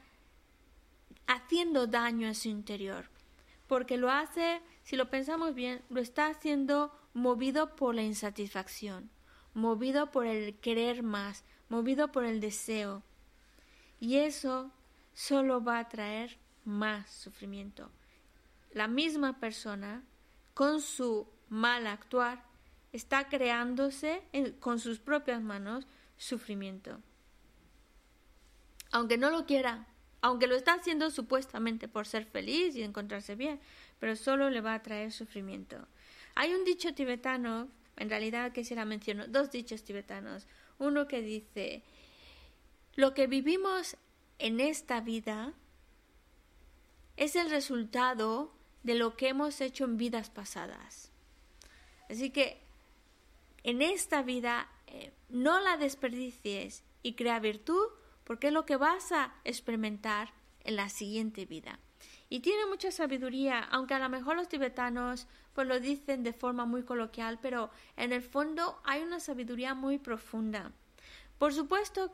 haciendo daño a su interior, porque lo hace, si lo pensamos bien, lo está haciendo movido por la insatisfacción, movido por el querer más, movido por el deseo. Y eso solo va a traer más sufrimiento. La misma persona, con su mal actuar, está creándose con sus propias manos sufrimiento. Aunque no lo quiera, aunque lo está haciendo supuestamente por ser feliz y encontrarse bien, pero solo le va a traer sufrimiento. Hay un dicho tibetano, en realidad la menciono, dos dichos tibetanos. Uno que dice, lo que vivimos en esta vida es el resultado de lo que hemos hecho en vidas pasadas. Así que en esta vida eh, no la desperdicies y crea virtud porque es lo que vas a experimentar en la siguiente vida. Y tiene mucha sabiduría, aunque a lo mejor los tibetanos pues lo dicen de forma muy coloquial, pero en el fondo hay una sabiduría muy profunda. Por supuesto,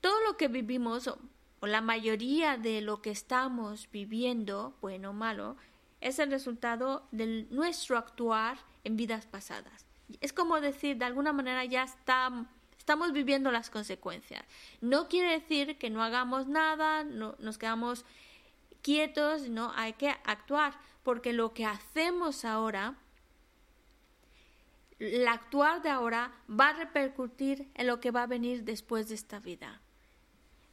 todo lo que vivimos, o, la mayoría de lo que estamos viviendo, bueno o malo, es el resultado de nuestro actuar en vidas pasadas. Es como decir, de alguna manera ya está estamos viviendo las consecuencias. No quiere decir que no hagamos nada, no, nos quedamos quietos, no, hay que actuar, porque lo que hacemos ahora, el actuar de ahora va a repercutir en lo que va a venir después de esta vida.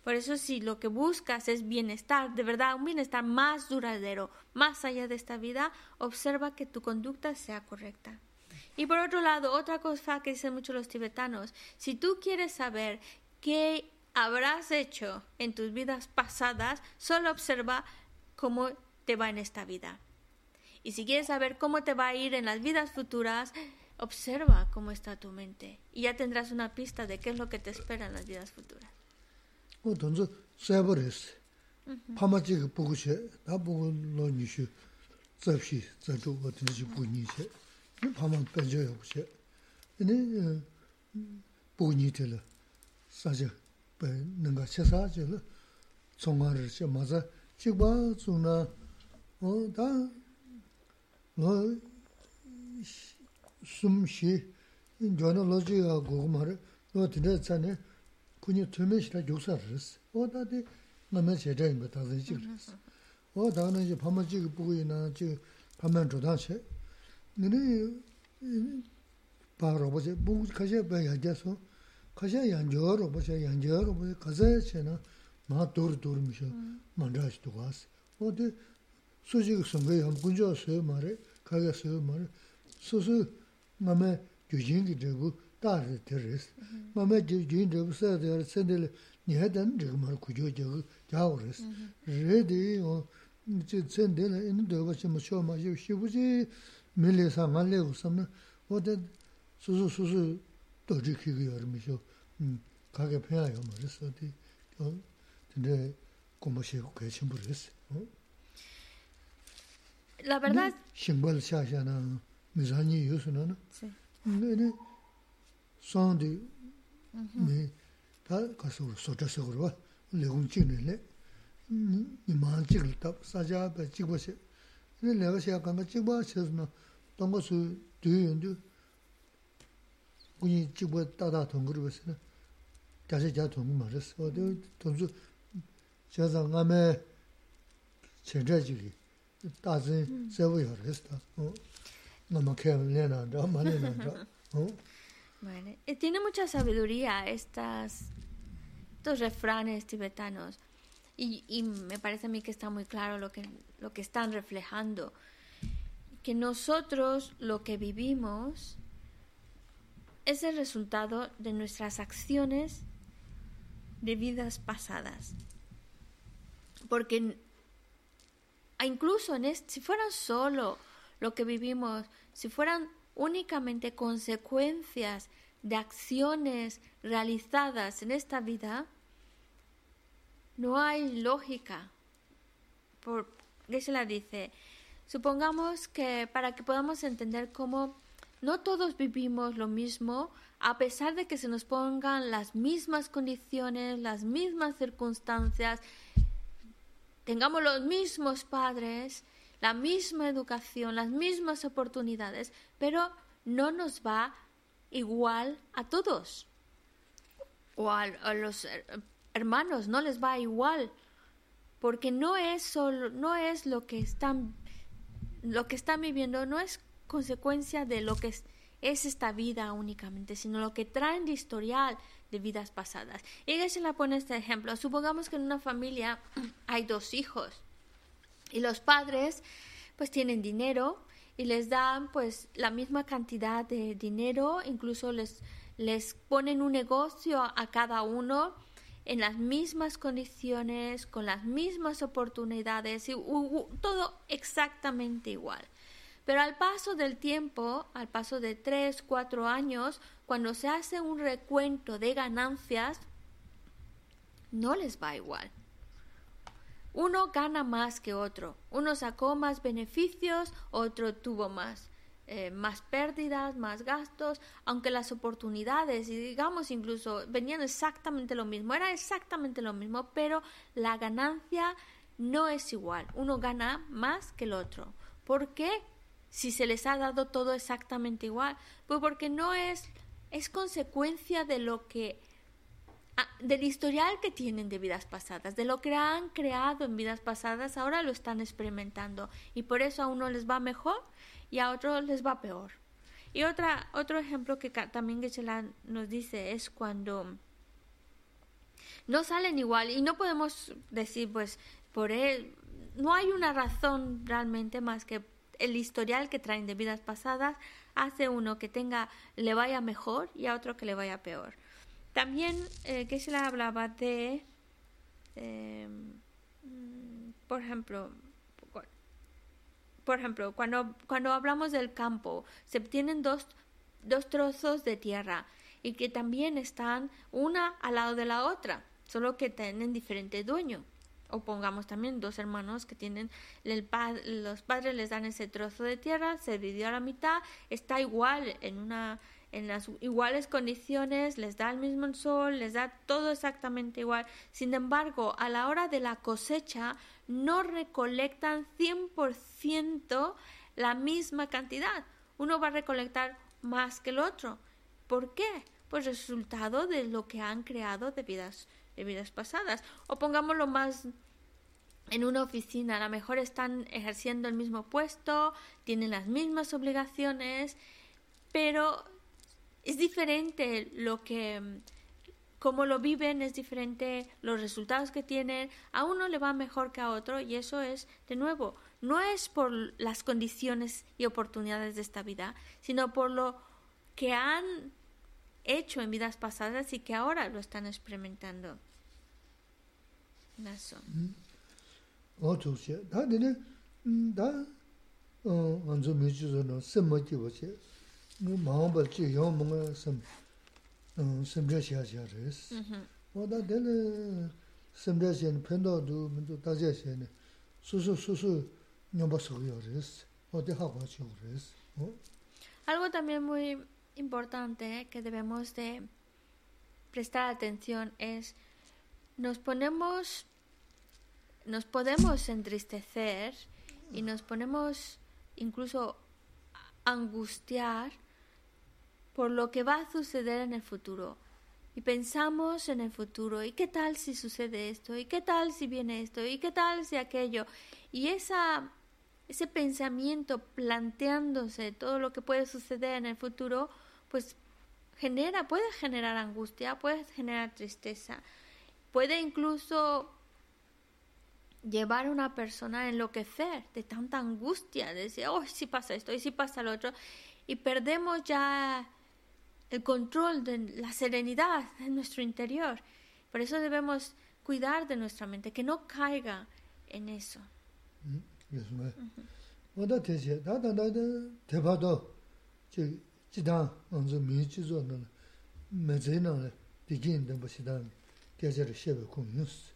Por eso si lo que buscas es bienestar, de verdad, un bienestar más duradero, más allá de esta vida, observa que tu conducta sea correcta. Y por otro lado, otra cosa que dicen mucho los tibetanos, si tú quieres saber qué habrás hecho en tus vidas pasadas, solo observa cómo te va en esta vida. Y si quieres saber cómo te va a ir en las vidas futuras, observa cómo está tu mente y ya tendrás una pista de qué es lo que te espera en las vidas futuras. lo ji ga go ma re lo ti de cha ne ku ni tu me shi chikpa tsuna, o ta nga sum shi, jwana loji ya gogo mara, o tinda tsane kunyi tume shira gyuksa res, o ta di nga me sheda inba tangzai chik res. O ta nga ji pama chik bukuyi na chik pama chodan she, nini pa robo she, buku kasha pa yangja so, kasha yangja robo she, yangja robo she, kasaya she na, maa dōru dōru mishō mandrāshi tōgās. O dē sōshī kī sōnggā yāma guñchō sōyō mā rē, kāyā sōyō mā rē, sōsō mā mē gyōjīn kī dēgu tā rē tē rēs. Mā mē gyōjīn dēgu sā rē rē sēndē rē nihā dān rē mā rē kuñchō dēgu jāu rēs. Rē dē yō sēndē rē inā dēgu chī mā shō mā shī shī bū chī mē lē sā ngā lē gu sā mē, o dē sōsō sōsō dōjī kī kī yō rē mishō kāyā pēyā yō mā rē sō dē. 근데 고모시 그 심부르스. La verdad, 심벌 샤샤나 미자니 유스나나. 근데 산디 네. 가서 소저서 그러고 레군 찍는데. 이만 찍을 때 사자 찍고시 근데 내가 시작한 거 찍고 싶으면 동거수 뒤윤도 군이 찍고 따다 동거를 했으나 다시 자 동거 말했어. 어디 동수 rā sā tā, Tiene mucha sabiduría estas, estos refranes tibetanos. Y, y, me parece a mí que está muy claro lo que, lo que están reflejando. Que nosotros lo que vivimos es el resultado de nuestras acciones de vidas pasadas. Porque incluso en este, si fueran solo lo que vivimos, si fueran únicamente consecuencias de acciones realizadas en esta vida, no hay lógica. Por, la dice, supongamos que para que podamos entender cómo no todos vivimos lo mismo, a pesar de que se nos pongan las mismas condiciones, las mismas circunstancias, tengamos los mismos padres, la misma educación, las mismas oportunidades, pero no nos va igual a todos. O a, los hermanos no les va igual, porque no es solo, no es lo que están, lo que están viviendo, no es consecuencia de lo que es, es esta vida únicamente, sino lo que traen de historial de vidas pasadas. Y ella se la pone este ejemplo. Supongamos que en una familia [CLEARS THROAT] hay dos hijos y los padres pues tienen dinero y les dan pues la misma cantidad de dinero, incluso les, les ponen un negocio a cada uno en las mismas condiciones, con las mismas oportunidades, y todo exactamente igual. Pero al paso del tiempo, al paso de tres, cuatro años, cuando se hace un recuento de ganancias, no les va igual. Uno gana más que otro. Uno sacó más beneficios, otro tuvo más, eh, más pérdidas, más gastos, aunque las oportunidades, y digamos incluso, venían exactamente lo mismo. Era exactamente lo mismo, pero la ganancia no es igual. Uno gana más que el otro. ¿Por qué? Si se les ha dado todo exactamente igual. Pues porque no es, es consecuencia de lo que Ah, del historial que tienen de vidas pasadas, de lo que han creado en vidas pasadas, ahora lo están experimentando y por eso a uno les va mejor y a otros les va peor. Y otra, otro ejemplo que también geshe nos dice es cuando no salen igual y no podemos decir pues por él, no hay una razón realmente más que el historial que traen de vidas pasadas hace uno que tenga le vaya mejor y a otro que le vaya peor. También eh, que se le hablaba de, eh, por ejemplo, por ejemplo, cuando, cuando hablamos del campo, se obtienen dos, dos trozos de tierra y que también están una al lado de la otra, solo que tienen diferente dueño. O pongamos también dos hermanos que tienen, el los padres les dan ese trozo de tierra, se dividió a la mitad, está igual en una en las iguales condiciones, les da el mismo sol, les da todo exactamente igual. Sin embargo, a la hora de la cosecha no recolectan 100% la misma cantidad. Uno va a recolectar más que el otro. ¿Por qué? Pues resultado de lo que han creado de vidas, de vidas pasadas. O pongámoslo más en una oficina, a lo mejor están ejerciendo el mismo puesto, tienen las mismas obligaciones, pero es diferente lo que cómo lo viven, es diferente los resultados que tienen, a uno le va mejor que a otro y eso es, de nuevo, no es por las condiciones y oportunidades de esta vida, sino por lo que han hecho en vidas pasadas y que ahora lo están experimentando. Sū sū sū nyōmbā sō yō rēs. Wā tē hā kwa chī yō rēs. Algo también muy importante que debemos de prestar atención es nos ponemos nos podemos entristecer y nos ponemos incluso angustiar por lo que va a suceder en el futuro. Y pensamos en el futuro, ¿y qué tal si sucede esto? ¿Y qué tal si viene esto? ¿Y qué tal si aquello? Y esa, ese pensamiento planteándose todo lo que puede suceder en el futuro, pues genera, puede generar angustia, puede generar tristeza, puede incluso llevar a una persona a enloquecer de tanta angustia, de decir, oh, si pasa esto y si pasa lo otro, y perdemos ya el control de la serenidad en nuestro interior. Por eso debemos cuidar de nuestra mente, que no caiga en eso. 시당 먼저 미치죠 너는 매제는 비긴 된거 시당 계절을 쉐베 공뉴스.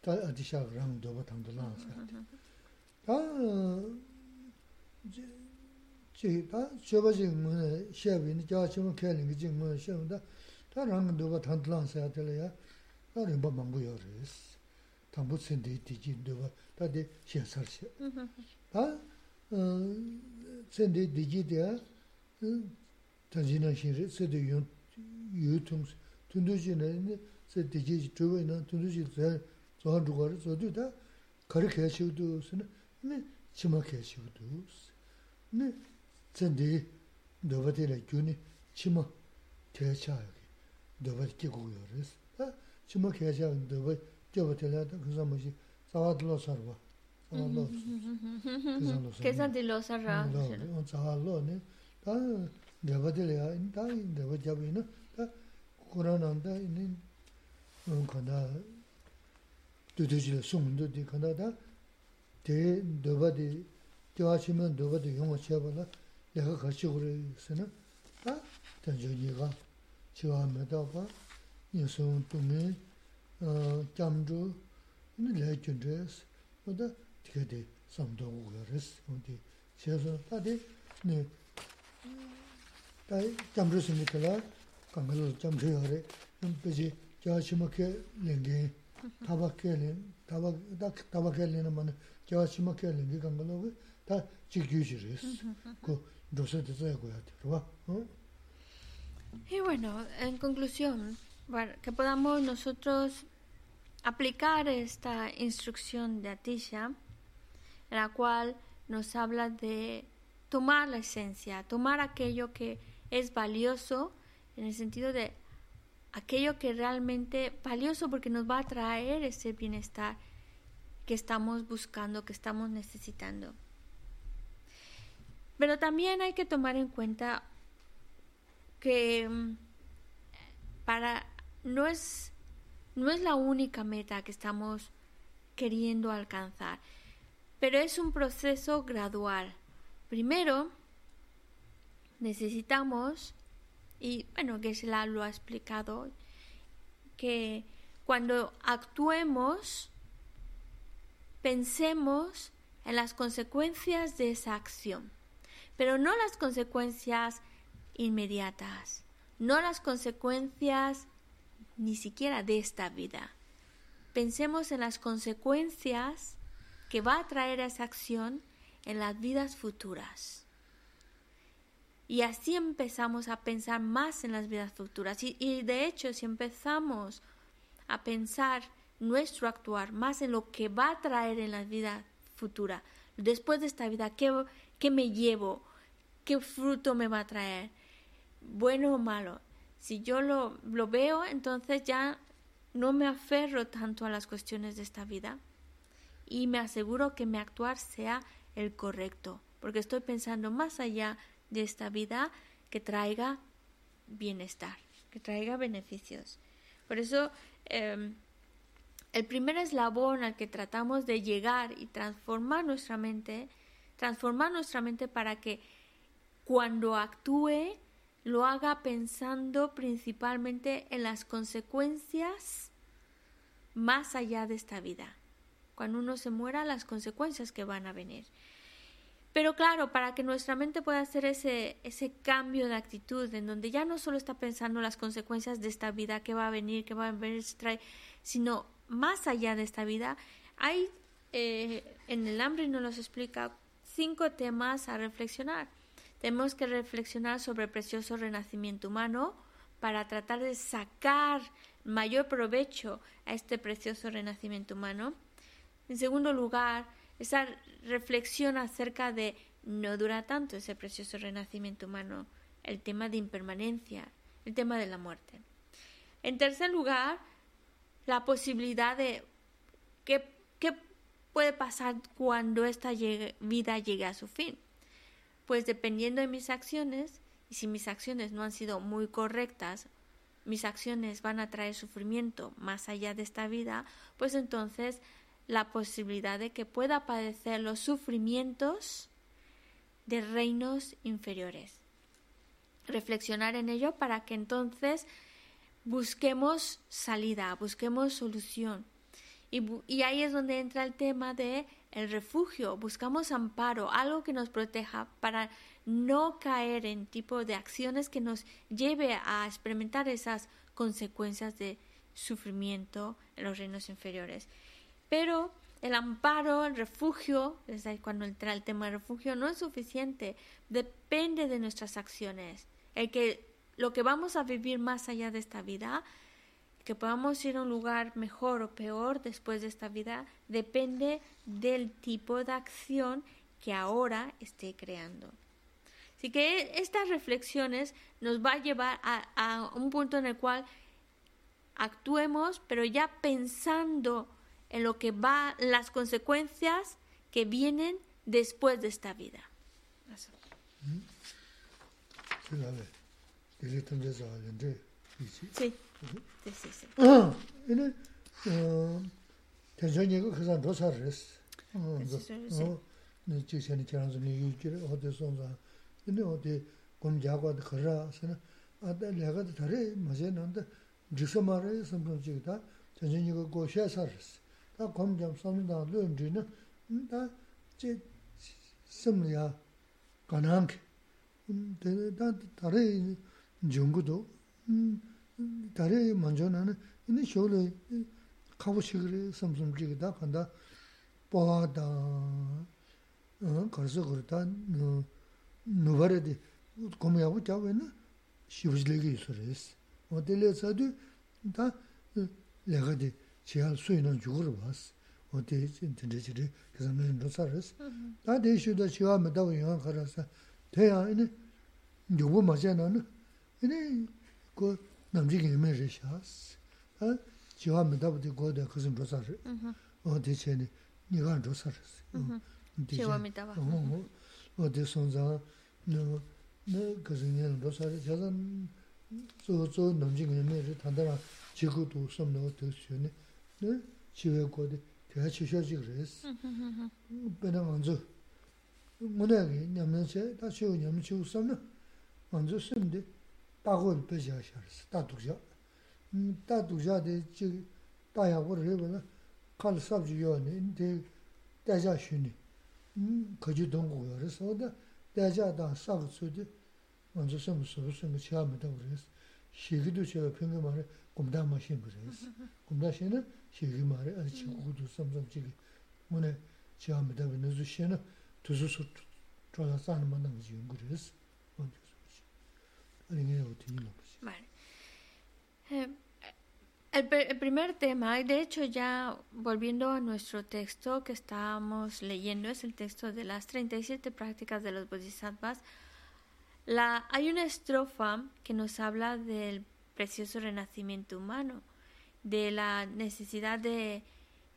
다 아디샤랑 도바 담들라 다 제가 저버지 뭐네 쉐베니 자치면 캐는 게 지금 쉐는다 다랑 도바 담들라 해야 되려 다른 법 망고요 그래서 담보 센데 디긴 도바 다데 쉐서시 다 센데 디기디야 tanjina shinri, sete yun, yu tungs, tundushi nani, sete diji chubay na, tundushi zayan, zohan dhugari, zodu da, kari kashi wudu sina, ne, chima kashi wudu sina. Ne, zandi, dabate la gyuni, chima kashi ayagi, dabate ki guyo res. Ha, chima kashi ayagi, dabate, dabate la, kizan mashi, zawad lo sarwa, zawad lo sarwa. Kizan di lo sarwa. Lo, on zawad lo, ne, tsāwā lō sī. Kīsā tī lō sā rā? Tsāwā lō nī, tā dōba tī rā yā, tā dōba jāba yī nā, tā kūrā nā 두두지 송도 디 카나다 데 도바디 교하시면 도바디 용어 쳐봐라 내가 같이 그래서는 아 단조니가 지와면도 봐 예송 동에 어 잠주 이 레전드스 뭐다 되게 섬도 그랬어 어디 제가 다들 네 다이 잠주스니까 강가로 잠주요래 좀 그지 교하시면 랭게 Y bueno, en conclusión, que podamos nosotros aplicar esta instrucción de Atisha, en la cual nos habla de tomar la esencia, tomar aquello que es valioso en el sentido de aquello que realmente valioso porque nos va a traer ese bienestar que estamos buscando, que estamos necesitando. Pero también hay que tomar en cuenta que mm, para no es no es la única meta que estamos queriendo alcanzar, pero es un proceso gradual. Primero necesitamos y bueno, que se lo ha explicado que cuando actuemos pensemos en las consecuencias de esa acción, pero no las consecuencias inmediatas, no las consecuencias ni siquiera de esta vida. Pensemos en las consecuencias que va a traer esa acción en las vidas futuras. Y así empezamos a pensar más en las vidas futuras. Y, de hecho, si empezamos a pensar nuestro actuar más en lo que va a traer en la vida futura, después de esta vida, ¿qué, qué me llevo? ¿Qué fruto me va a traer? Bueno o malo. Si yo lo, lo veo, entonces ya no me aferro tanto a las cuestiones de esta vida y me aseguro que mi actuar sea el correcto, porque estoy pensando más allá de esta vida que traiga bienestar, que traiga beneficios. Por eso, eh, el primer eslabón al que tratamos de llegar y transformar nuestra mente, transformar nuestra mente para que cuando actúe lo haga pensando principalmente en las consecuencias más allá de esta vida. Cuando uno se muera, las consecuencias que van a venir. Pero claro, para que nuestra mente pueda hacer ese, ese cambio de actitud, en donde ya no solo está pensando las consecuencias de esta vida, que va a venir, que va a venir, sino más allá de esta vida, hay eh, en el hambre nos los explica cinco temas a reflexionar. Tenemos que reflexionar sobre el precioso renacimiento humano para tratar de sacar mayor provecho a este precioso renacimiento humano. En segundo lugar, esa reflexión acerca de no dura tanto ese precioso renacimiento humano, el tema de impermanencia, el tema de la muerte. En tercer lugar, la posibilidad de qué, puede pasar cuando esta vida llegue a su fin. Pues dependiendo de mis acciones, y si mis acciones no han sido muy correctas, mis acciones van a traer sufrimiento más allá de esta vida, pues entonces la posibilidad de que pueda padecer los sufrimientos de reinos inferiores. Reflexionar en ello para que entonces busquemos salida, busquemos solución. Y, ahí es donde entra el tema de el refugio, buscamos amparo, algo que nos proteja para no caer en tipo de acciones que nos lleve a experimentar esas consecuencias de sufrimiento en los reinos inferiores. Pero el amparo, el refugio, desde ahí cuando entra el tema del refugio, no es suficiente, depende de nuestras acciones. El que lo que vamos a vivir más allá de esta vida, que podamos ir a un lugar mejor o peor después de esta vida, depende del tipo de acción que ahora esté creando. Así que estas reflexiones nos va a llevar a, a un punto en el cual actuemos, pero ya pensando en lo que va, las consecuencias que vienen después de esta vida. Eso. Sí. Sí, sí, sí, 다 검점 섬다. 런지는 다 심리야 가능 근데 다른 중국도 다른 먼저는 이제 쇼를 가보시기를 섬섬지기다 간다. 보다 어 그래서 그렇다. 노바르디 고모야고 자외나? 시부질이 있어요 어.딜에서도 다 레가디 제가 수행은 죽으러 봤어 어디 진짜지리 그래서 내가 놓사르스 다 대슈도 지와 메다고 영화 가라서 돼야 이제 누구 맞잖아는 ene ko namji ge me re shas ha jiwa me da bu de go de khazin ro sa re o de che ne ni ga ro sa re jiwa me da ba o de son za no no que se ni lo sabe ya dan so so no jing ni me tan da ji gu du som no de xue ne ne chi we guo de de chi xue ji re es be na man zu mo ne ge ni men che da chi u ni men chi u som ne man zu sim de da guo de be xia xia es da du xia mm da du xia de ji da ya wo re be na kan sab ji yo ne de da xia xu ni 음 거기 동고 그래서 대자다 사고수지 먼저 좀 소소좀 치아면다 그래서 시기도 제가 평균 말에 공다 마신 그래서 공다시는 시기 말에 아주 친구도 섬섬 지기 뭐네 치아면다 그래서 시는 두수수 좋아 사는 만난 거지 그래서 먼저 아니 이게 어떻게 이런 거지 vale El, primer tema, y de hecho ya volviendo a nuestro texto que estábamos leyendo, es el texto de las 37 prácticas de los bodhisattvas. la, hay una estrofa que nos habla del precioso renacimiento humano, de la necesidad de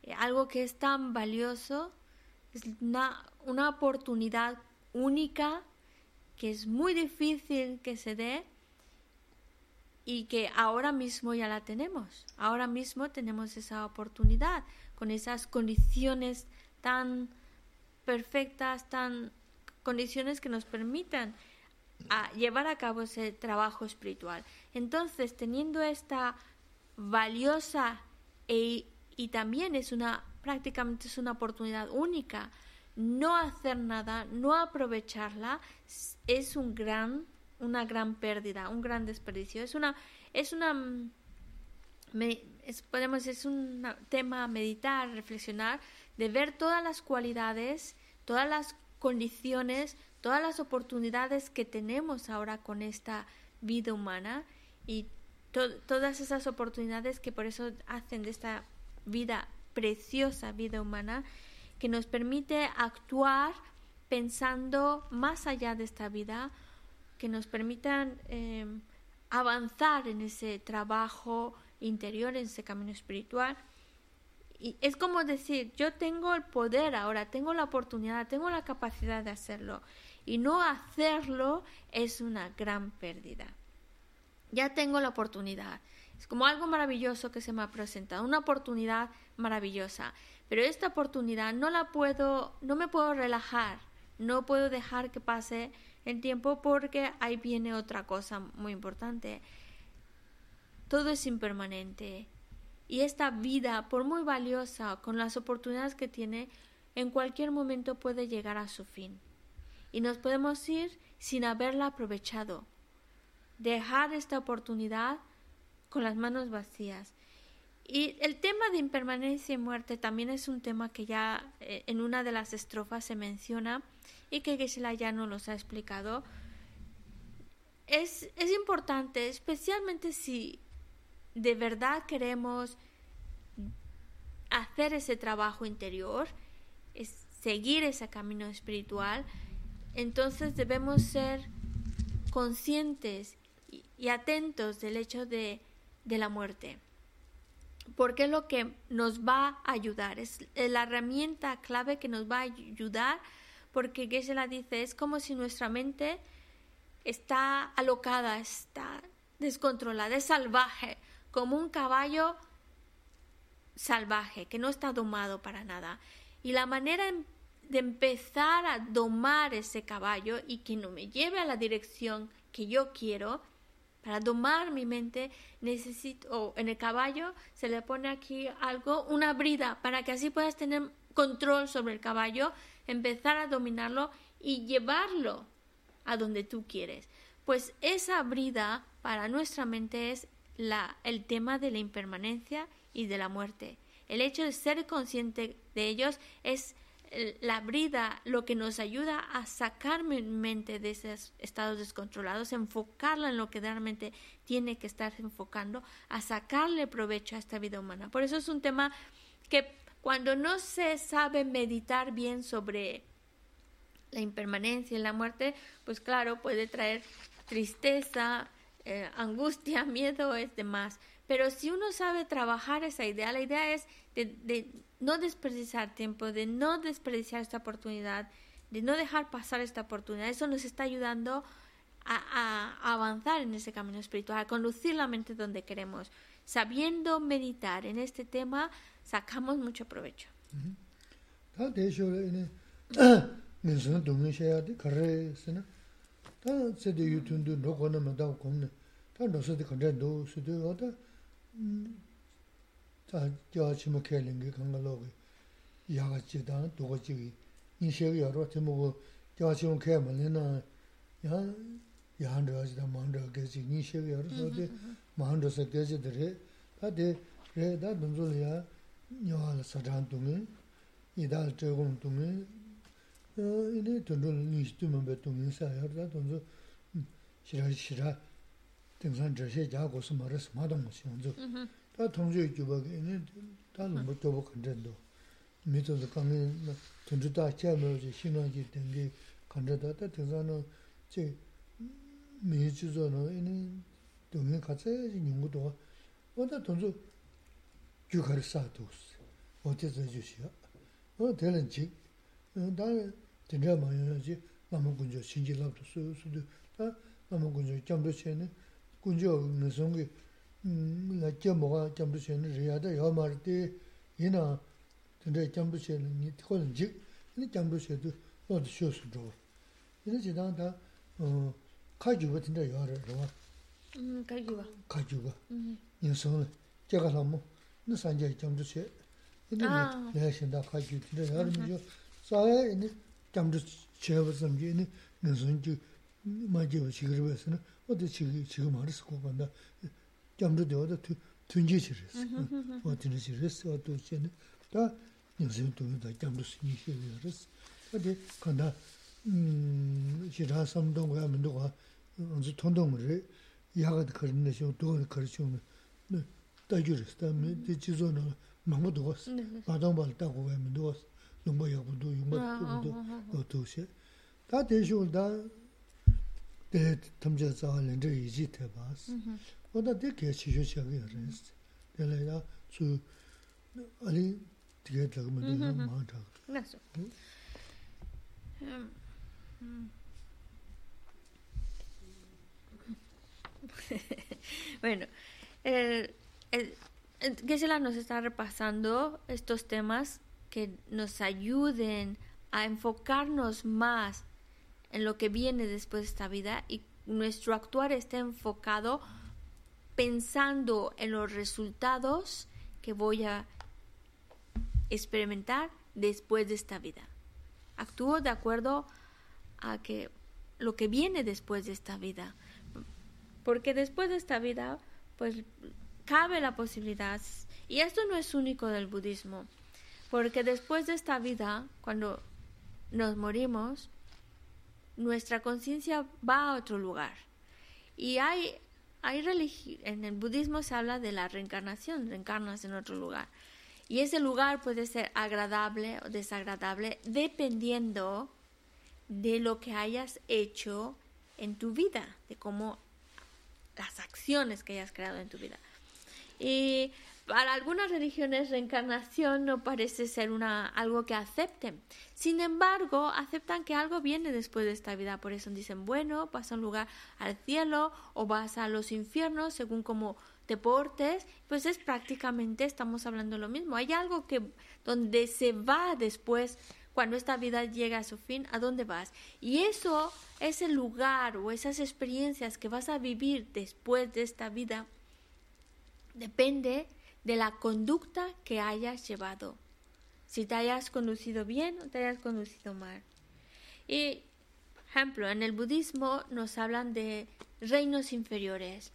eh, algo que es tan valioso, es una, una oportunidad única que es muy difícil que se dé y que ahora mismo ya la tenemos. Ahora mismo tenemos esa oportunidad con esas condiciones tan perfectas, tan condiciones que nos permitan a llevar a cabo ese trabajo espiritual. Entonces, teniendo esta valiosa e, y también es una prácticamente es una oportunidad única, no hacer nada, no aprovecharla es un gran una gran pérdida, un gran desperdicio. Es una, es una, podemos es un tema a meditar, reflexionar, de ver todas las cualidades, todas las condiciones, todas las oportunidades que tenemos ahora con esta vida humana y todas esas oportunidades que por eso hacen de esta vida preciosa, vida humana, que nos permite actuar pensando más allá de esta vida, que nos permitan em, avanzar en ese trabajo interior, en ese camino espiritual. Y es como decir, yo tengo el poder ahora, tengo la oportunidad, tengo la capacidad de hacerlo. Y no hacerlo es una gran pérdida. Ya tengo la oportunidad. Es como algo maravilloso que se me ha presentado, una oportunidad maravillosa. Pero esta oportunidad no la puedo, no me puedo relajar, no puedo dejar que pase el tiempo porque ahí viene otra cosa muy importante. Todo es impermanente y esta vida, por muy valiosa, con las oportunidades que tiene, en cualquier momento puede llegar a su fin. Y nos podemos ir sin haberla aprovechado. Dejar esta oportunidad con las manos vacías. Y el tema de impermanencia y muerte también es un tema que ya eh, en una de las estrofas se menciona y que Geshe-la ya nos ha explicado. Es, es importante, especialmente si de verdad queremos hacer ese trabajo interior, es seguir ese camino espiritual, entonces debemos ser conscientes y, atentos del hecho de, de la muerte porque es lo que nos va a ayudar, es la herramienta clave que nos va a ayudar, porque Geshe la dice, es como si nuestra mente está alocada, está descontrolada, es salvaje, como un caballo salvaje, que no está domado para nada. Y la manera de empezar a domar ese caballo y que no me lleve a la dirección que yo quiero, para domar mi mente necesito, o en el caballo se le pone aquí algo, una brida, para que así puedas tener control sobre el caballo, empezar a dominarlo y llevarlo a donde tú quieres. Pues esa brida para nuestra mente es la, el tema de la impermanencia y de la muerte. El hecho de ser consciente de ellos es la brida lo que nos ayuda a sacar mi mente de esos estados descontrolados, enfocarla en lo que realmente tiene que estar enfocando, a sacarle provecho a esta vida humana. Por eso es un tema que cuando no se sabe meditar bien sobre la impermanencia y la muerte, pues claro, puede traer tristeza, eh, angustia, miedo, es demás. Pero si uno sabe trabajar esa idea, la idea es de, no desperdiciar tiempo, de no desperdiciar esta oportunidad, de no dejar pasar esta oportunidad. Eso nos está ayudando a, a avanzar en ese camino espiritual, a conducir la mente donde queremos. Sabiendo meditar en este tema, sacamos mucho provecho. Tā tē [COUGHS] gyā chīma kē līngi kāngā lōgī yā gā chī tāna dōgā chī gī nī shē gī yā rō tī mō gō gyā chīma kē mā lī na yā yā rā chī tā mā rā kē chī nī shē gī yā rō tō tī mā rā sā kē chī tā rē tā tī rē tā dōnzō lī yā nyā wā lā sā tān tōngi yī tā lā chē gōng tōngi yī nī tōndō lī nī shī tū mā bē tōngi sā yā rā tā dōnzō shirā shirā tīng sān chā shē jā gō sū mā rā sā mā tōng 다 통제 주박에 이네 다는 뭐 도보 컨텐도 미도도 강에 돈도 다 채면서 신앙이 된게 컨텐도 다 등산은 제 미주저는 이네 동에 같이 연구도 뭐다 돈도 주가를 쌓아뒀어 어디서 주시오 어 tēlēn chīk, tā tēnrā māyā chī, nāma guñjō shīnjī labdō sū sū tū, tā nāma guñjō kiamdō chēni, guñjō ngā sōngi, nā kia mōgā kiamdō chēni rīyā tā yā mā rī tē, yinā la kya moga kyamdu shenu riyada yaa mara di yina tanda kyamdu shenu ni tikhola jik yina kyamdu shedu lodo shio su dhruwa. Yina chidang da kajuba tanda yaa ra rwa. Kajuba? Kajuba. Yin songla, jaga lamu, na sanja kyamdu she. Yina laya shinda kajuba tanda yaa ra miyo. Saya yina kyamdu sheba samji yina ngan sonji ma jeba chigirba yasana, oda chigi, chigi marisi kubanda. jamru dewa da tunji shiris, wa tini shiris, wa tu shini, da nyasin tuyo da jamru sinyi shiris. Adi kanda mm, shira samdong waya mendo kwa anzi tondong ri, yaga da karin nishiyo, doga da karin shiyo, mm-hmm. da yuris, da di jizo na mamu doga, badang bala da kuwaya mendo kwa, yungba yagbu ah, ah, ah, do, yungba do, wa tu shi. Da desho da, de tamja zaha lindra yiji te baas. Mm-hmm. Oda de ke chi res de le da su ali de de de ma ta. Em, mm. bueno, el, el, el- Geshe-la nos está repasando estos temas que nos ayuden a enfocarnos más en lo que viene después de esta vida y nuestro actuar esté enfocado pensando en los resultados que voy a experimentar después de esta vida. Actúo de acuerdo a que lo que viene después de esta vida. Porque después de esta vida, pues cabe la posibilidad, y esto no es único del budismo, porque después de esta vida, cuando nos morimos, nuestra conciencia va a otro lugar. Y hay, hay en el budismo se habla de la reencarnación, reencarnas en otro lugar. Y ese lugar puede ser agradable o desagradable dependiendo de lo que hayas hecho en tu vida, de cómo las acciones que hayas creado en tu vida. Y para algunas religiones reencarnación no parece ser una algo que acepten. Sin embargo, aceptan que algo viene después de esta vida. Por eso dicen, bueno, vas a un lugar al cielo o vas a los infiernos según cómo te portes. Pues es prácticamente, estamos hablando lo mismo. Hay algo que donde se va después cuando esta vida llega a su fin, ¿a dónde vas? Y eso, ese lugar o esas experiencias que vas a vivir después de esta vida, depende de la conducta que hayas llevado. Si te hayas conducido bien o te hayas conducido mal. Y, ejemplo, en el budismo nos hablan de reinos inferiores.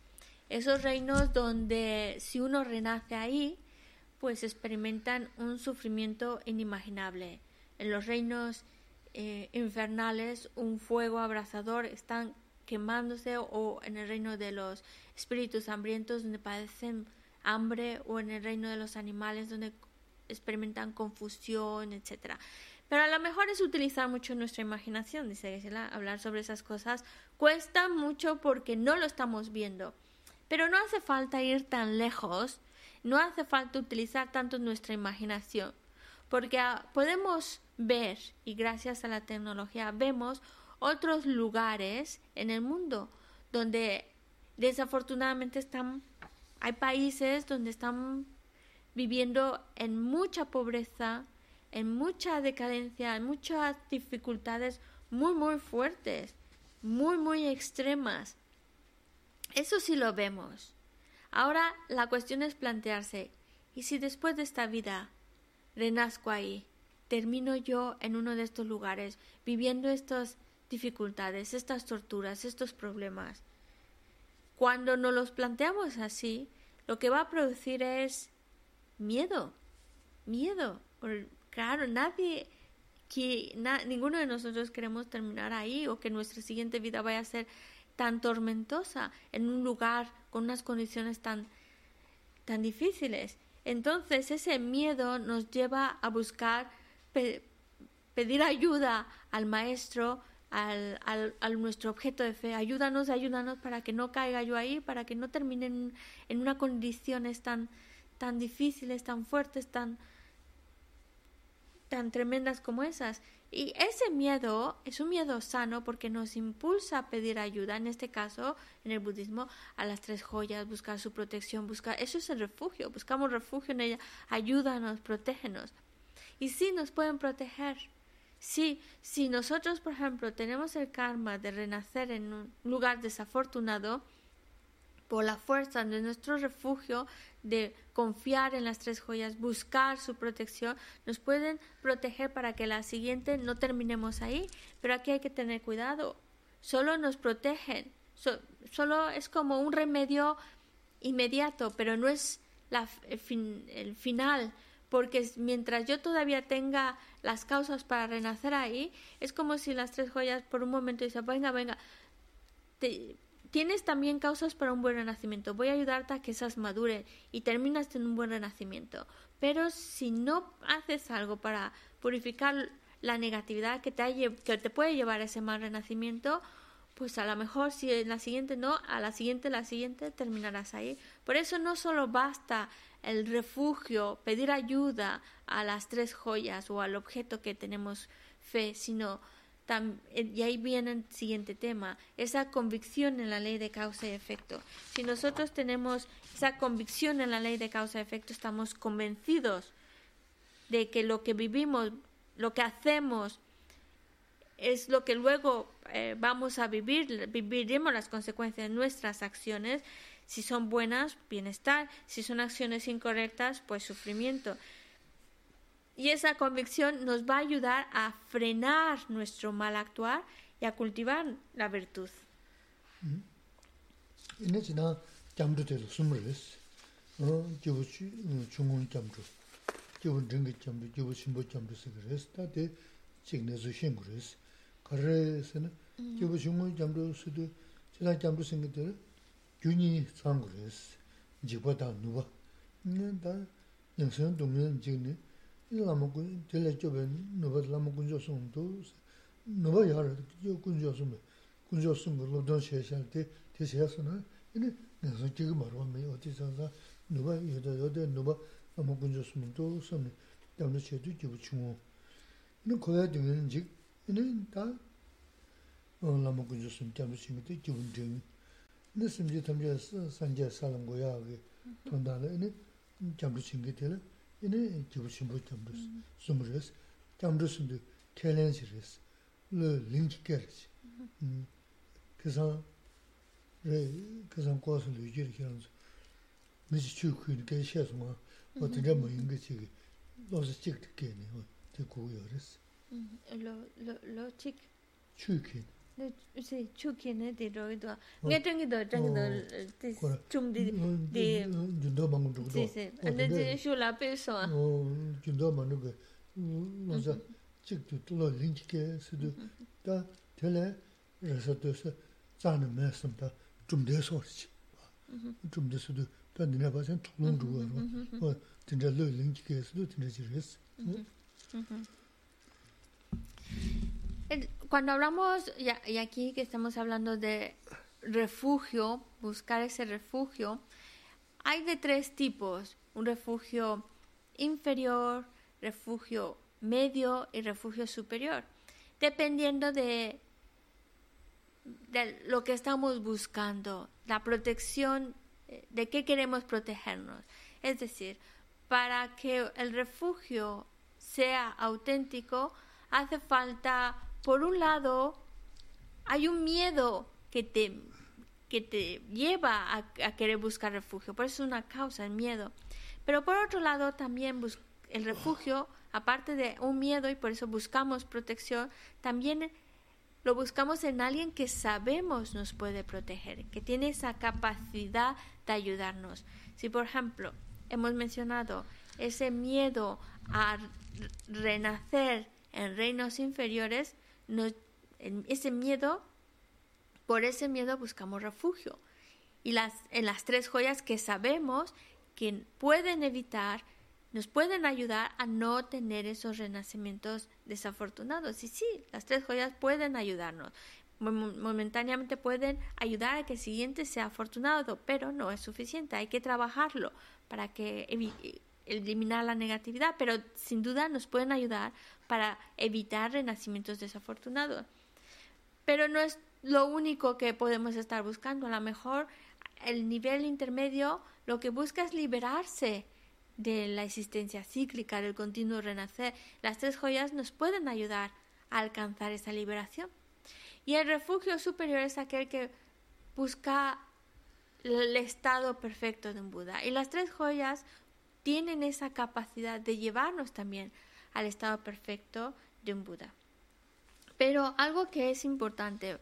Esos reinos donde si uno renace ahí, pues experimentan un sufrimiento inimaginable. En los reinos eh, infernales, un fuego abrasador están quemándose o en el reino de los espíritus hambrientos donde padecen hambre o en el reino de los animales donde experimentan confusión, etcétera. Pero a lo mejor es utilizar mucho nuestra imaginación, dice Geshe-la, hablar sobre esas cosas cuesta mucho porque no lo estamos viendo. Pero no hace falta ir tan lejos, no hace falta utilizar tanto nuestra imaginación, porque ah, podemos ver, y gracias a la tecnología vemos otros lugares en el mundo donde desafortunadamente están, hay países donde están viviendo en mucha pobreza, en mucha decadencia, en muchas dificultades muy, muy fuertes, muy, muy extremas. Eso sí lo vemos. Ahora la cuestión es plantearse, ¿y si después de esta vida renazco ahí? ¿Termino yo en uno de estos lugares viviendo estas dificultades, estas torturas, estos problemas? Cuando nos los planteamos así, lo que va a producir es miedo, miedo. Claro, nadie, que ninguno de nosotros queremos terminar ahí o que nuestra siguiente vida vaya a ser tan tormentosa en un lugar con unas condiciones tan, tan difíciles. Entonces ese miedo nos lleva a buscar pedir ayuda al maestro, al, al, nuestro objeto de fe. Ayúdanos, ayúdanos para que no caiga yo ahí, para que no termine en, unas condiciones tan, tan difíciles, tan fuertes, tan, tan tremendas como esas. Y ese miedo es un miedo sano porque nos impulsa a pedir ayuda, en este caso, en el budismo, a las tres joyas, buscar su protección, buscar, eso es el refugio, buscamos refugio en ella, ayúdanos, protégenos. Y sí nos pueden proteger. Sí, si nosotros, por ejemplo, tenemos el karma de renacer en un lugar desafortunado, por la fuerza de nuestro refugio, de confiar en las tres joyas, buscar su protección, nos pueden proteger para que la siguiente no terminemos ahí. Pero aquí hay que tener cuidado. Solo nos protegen. solo es como un remedio inmediato, pero no es la, el final porque mientras yo todavía tenga las causas para renacer ahí, es como si las tres joyas por un momento dicen, venga, venga, tienes también causas para un buen renacimiento, voy a ayudarte a que esas maduren y terminas en un buen renacimiento. Pero si no haces algo para purificar la negatividad que te, que te puede llevar a ese mal renacimiento, pues a lo mejor si en la siguiente no, a la siguiente, la siguiente terminarás ahí. Por eso no solo basta el refugio, pedir ayuda a las tres joyas o al objeto que tenemos fe, sino eh, y ahí viene el siguiente tema, esa convicción en la ley de causa y efecto. Si nosotros tenemos esa convicción en la ley de causa y efecto, estamos convencidos de que lo que vivimos, lo que hacemos, es lo que luego eh, vamos a vivir, viviremos las consecuencias de nuestras acciones, si son buenas, bienestar. Si son acciones incorrectas, pues sufrimiento. Y esa convicción nos va a ayudar a frenar nuestro mal actuar y a cultivar la virtud. gyuni tsang res, jikpa ta nuwa. Nga ta nyangsan dungyan jikni, lama kun, tila chobe nuwa lama kunjo sung tu, nuwa yara kunjo sung, kunjo sung lobdon she shal te, te she yasa na, ini nyangsan jikka marwa me, oti san san, nuwa yoda yoda nuwa lama kunjo sung tu, sami damla che tu jibu chungo. Ini koya dungyan jik, ini ta lama kunjo sung, damla shingi te jibu dungyan. nī sīmjī tamjā sāngyā sālam guyā gī tōndā lā, inī gyamdru chīngi tēla, inī jibu chīmbu gyamdru sūm rēs, gyamdru sīmdī tēlēn chī rēs, lō līngi kē rēs, kēsāng rē, kēsāng guā sūm lū jī rī kērāng sū, mī chī chū kūyī kē shē sū mā, wā tēndā mō yīngi chī gī, lō sī chīk tī kē nī, tē gu yō rēs. Lō chīk? Chū kē nī. 세 추케네 데로이도 네팅이도 짱이도 좀디 데 준도 방금 주고 세세 근데 쇼라 페소 어 준도 방금 그 맞아. 직도 뚫어 링치게 수도 다 되네 그래서 또서 자는 말씀다. 좀 대소지. 좀 대소도 다 내가 봐서 통론 주고 어 진짜 링치게 수도 진짜 지르스 음. Cuando hablamos, y aquí que estamos hablando de refugio, buscar ese refugio, hay de tres tipos. Un refugio inferior, refugio medio y refugio superior, dependiendo de, de lo que estamos buscando, la protección, eh, de qué queremos protegernos. Es decir, para que el refugio sea auténtico, hace falta, por un lado, hay un miedo que te, que te lleva a, querer buscar refugio, por eso es una causa, el miedo. Pero por otro lado, también el refugio, aparte de un miedo y por eso buscamos protección, también lo buscamos en alguien que sabemos nos puede proteger, que tiene esa capacidad de ayudarnos. Si, por ejemplo, hemos mencionado ese miedo a renacer en reinos inferiores, ese miedo, por ese miedo buscamos refugio. Y las, en las tres joyas que sabemos que pueden evitar, nos pueden ayudar a no tener esos renacimientos desafortunados. Y sí, las tres joyas pueden ayudarnos. Momentáneamente pueden ayudar a que el siguiente sea afortunado, pero no es suficiente. Hay que trabajarlo para que eliminar la negatividad, pero sin duda nos pueden ayudar para evitar renacimientos desafortunados. Pero no es lo único que podemos estar buscando. A lo mejor el nivel intermedio lo que busca es liberarse de la existencia cíclica, del continuo renacer. Las tres joyas nos pueden ayudar a alcanzar esa liberación. Y el refugio superior es aquel que busca el estado perfecto de un Buda. Y las tres joyas tienen esa capacidad de llevarnos también al estado perfecto de un Buda. Pero algo que es importante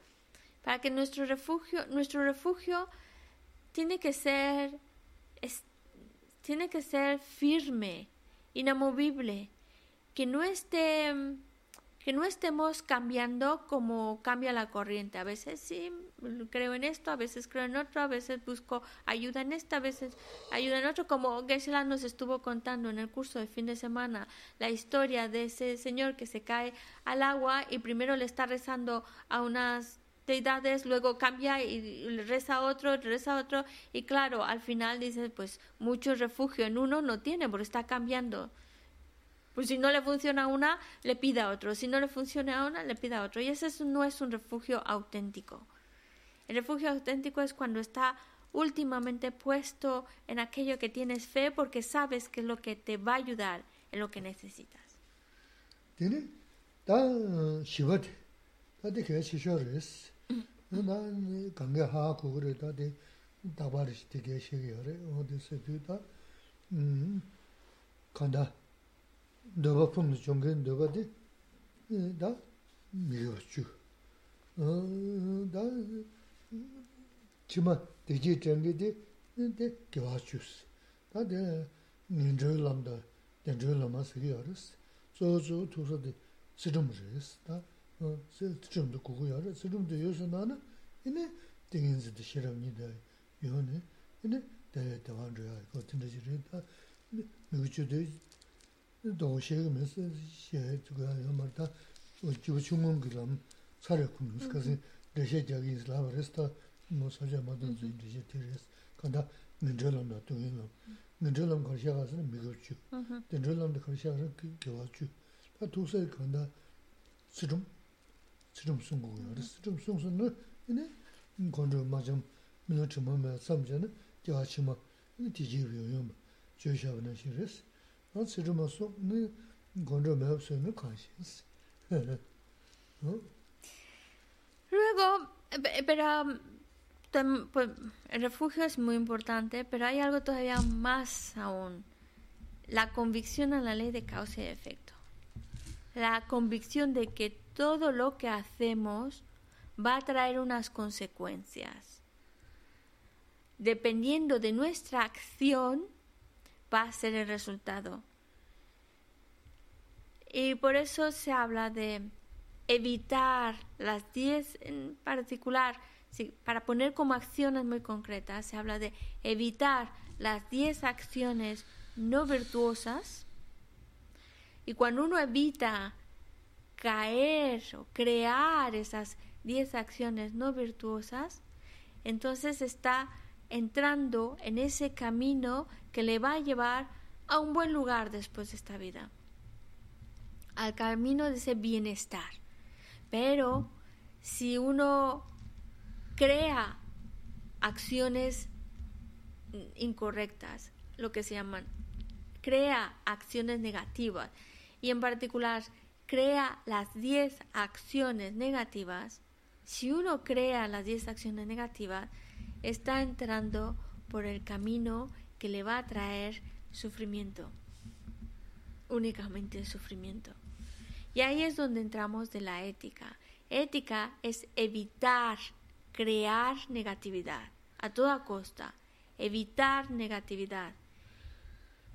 para que nuestro refugio, nuestro refugio tiene que ser, tiene que ser firme, inamovible, que no esté que no estemos cambiando como cambia la corriente. A veces sí creo en esto, a veces creo en otro, a veces busco ayuda en esto, a veces ayuda en otro, como Geshe nos estuvo contando en el curso de fin de semana la historia de ese señor que se cae al agua y primero le está rezando a unas deidades, luego cambia y reza a otro, reza a otro. Y claro, al final dice pues mucho refugio en uno no tiene porque está cambiando pues si no le funciona a una, le pide a otro. Si no le funciona a una, le pide a otro. Y ese no es un refugio auténtico. El refugio auténtico es cuando está últimamente puesto en aquello que tienes fe porque sabes que es lo que te va a ayudar en lo que necesitas. Tiene, dōba pōmni chōngi dōba di dā miyō chū. dā chima dējī chōngi di di kiwā chūs. dā di nindrō lamdā, dendrō lamā sīgī yārīs. sō sō tūsā di sīdhūm rīs. dā sīdhūm dā kukū yārī, sīdhūm dā yōsō nāna inī dīngīn dā shirab nī dā yōni inī dā dā wān rī yā kō tīndā jirī dā miyō chū 동시에 메시지 제가 말다 주중은 그럼 차려 군스 가서 대시 저기 슬라브레스타 뭐 소재 모든 주제 테레스 간다. 민절람도 되는 민절람 거시아 가서 미급주 민절람도 거시아 가서 교화주. 다 도서에 간다. 스름? 스름 송고.요 스름 송선은 이네 건조 맞음 민어 좀 삼전에 교화치마 디지비요 좀 조샤브는 시레스 [LAUGHS] Luego, pero pues, el refugio es muy importante, pero hay algo todavía más aún. La convicción a la ley de causa y efecto. La convicción de que todo lo que hacemos va a traer unas consecuencias. Dependiendo de nuestra acción, va a ser el resultado. Y por eso se habla de evitar las 10 en particular, para poner como acciones muy concretas, se habla de evitar las 10 acciones no virtuosas. Y cuando uno evita caer o crear esas 10 acciones no virtuosas, entonces está entrando en ese camino que le va a llevar a un buen lugar después de esta vida. al camino de ese bienestar. Pero si uno crea acciones incorrectas, lo que se llaman, crea acciones negativas y en particular crea las 10 acciones negativas, si uno crea las 10 acciones negativas, está entrando por el camino que le va a traer sufrimiento, únicamente sufrimiento. Y ahí es donde entramos de la ética. Ética es evitar crear negatividad a toda costa, evitar negatividad.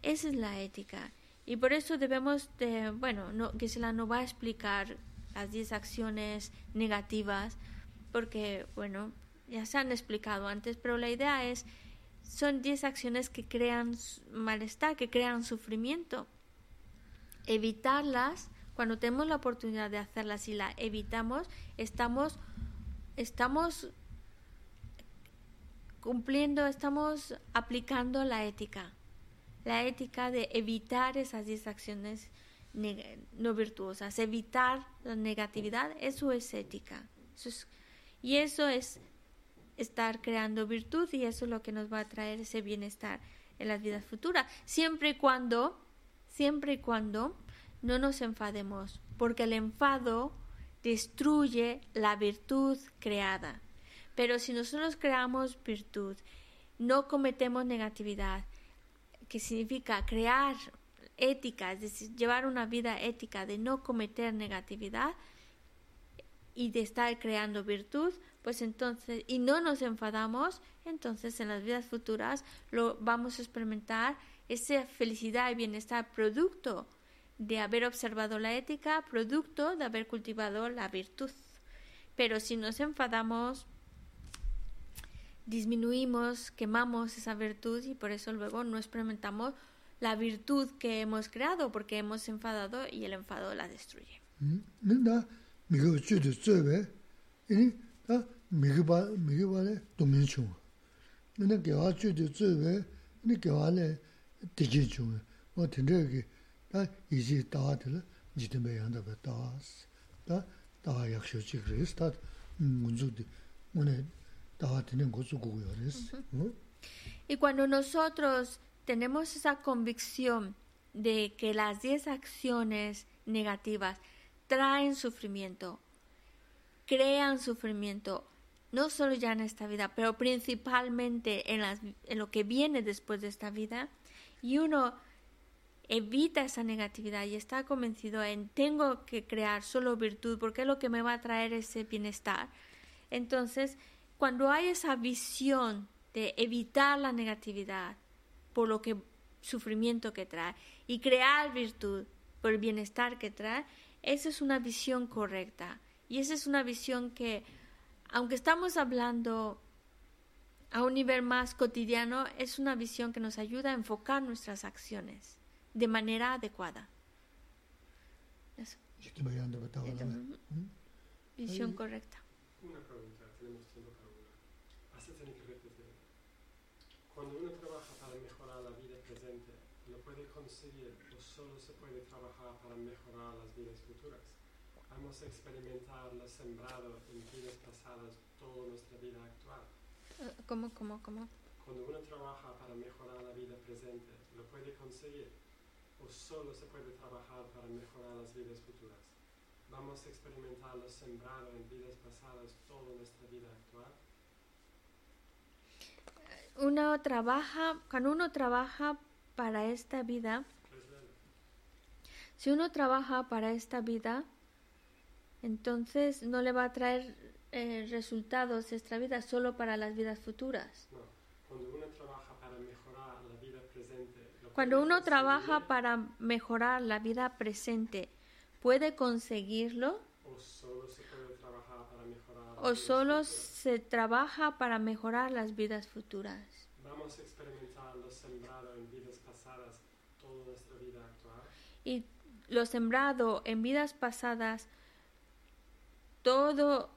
Esa es la ética. Y por eso debemos de, bueno, no, la no va a explicar las 10 acciones negativas, porque, bueno, ya se han explicado antes, pero la idea es, son 10 acciones que crean malestar, que crean sufrimiento. Evitarlas, cuando tenemos la oportunidad de hacerlas y la evitamos, estamos, estamos cumpliendo, estamos aplicando la ética. La ética de evitar esas 10 acciones no virtuosas, evitar la negatividad, eso es ética. y eso es estar creando virtud y eso es lo que nos va a traer ese bienestar en las vidas futuras, siempre y cuando, siempre y cuando no nos enfademos, porque el enfado destruye la virtud creada. Pero si nosotros creamos virtud, no cometemos negatividad, que significa crear ética, es decir, llevar una vida ética de no cometer negatividad y de estar creando virtud, pues entonces, y no nos enfadamos, entonces en las vidas futuras lo vamos a experimentar esa felicidad y bienestar producto de haber observado la ética, producto de haber cultivado la virtud. Pero si nos enfadamos, disminuimos, quemamos esa virtud y por eso luego no experimentamos la virtud que hemos creado porque hemos enfadado y el enfado la destruye. Y cuando nosotros tenemos esa convicción de que las 10 acciones negativas traen sufrimiento, crean sufrimiento, no solo ya en esta vida, pero principalmente en, lo que viene después de esta vida, y uno evita esa negatividad y está convencido en tengo que crear solo virtud porque es lo que me va a traer ese bienestar. Entonces, cuando hay esa visión de evitar la negatividad, por lo que sufrimiento que trae y crear virtud por el bienestar que trae, esa es una visión correcta. Y esa es una visión que, aunque estamos hablando a un nivel más cotidiano, es una visión que nos ayuda a enfocar nuestras acciones de manera adecuada. Eso. Visión correcta. Una pregunta, tenemos tiempo para una. Cuando uno trabaja para mejorar la vida presente, ¿lo puede conseguir solo se puede trabajar para mejorar las vidas futuras? Vamos a experimentar lo sembrado en vidas pasadas toda nuestra vida actual. Eh, ¿Cómo, cómo, cómo? Cuando uno trabaja para mejorar la vida presente, ¿lo puede conseguir o solo se puede trabajar para mejorar las vidas futuras? Vamos a experimentar lo sembrado en vidas pasadas toda nuestra vida actual uno trabaja, cuando uno trabaja para esta vida, si uno trabaja para esta vida, entonces no le va a traer eh, resultados esta vida solo para las vidas futuras. Cuando uno trabaja para mejorar la vida presente, cuando uno trabaja para mejorar la vida presente, ¿puede conseguirlo? ¿O solo se puede trabajar para mejorar o solo se trabaja para mejorar las vidas futuras. Vamos a experimentar lo sembrado en vidas pasadas toda nuestra vida actual. Y lo sembrado en vidas pasadas, todo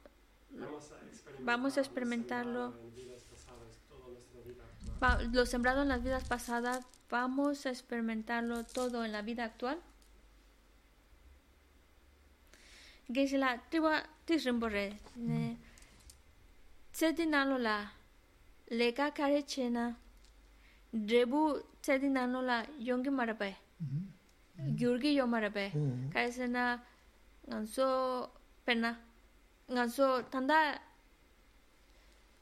vamos a, experimentarlo. Lo sembrado en las vidas pasadas, vamos a experimentarlo todo en la vida actual. la tiwa ne leka kare drebu yongi gyurgi yomarabe. Hmm. Kaisa na nganso pena. Nganso tanda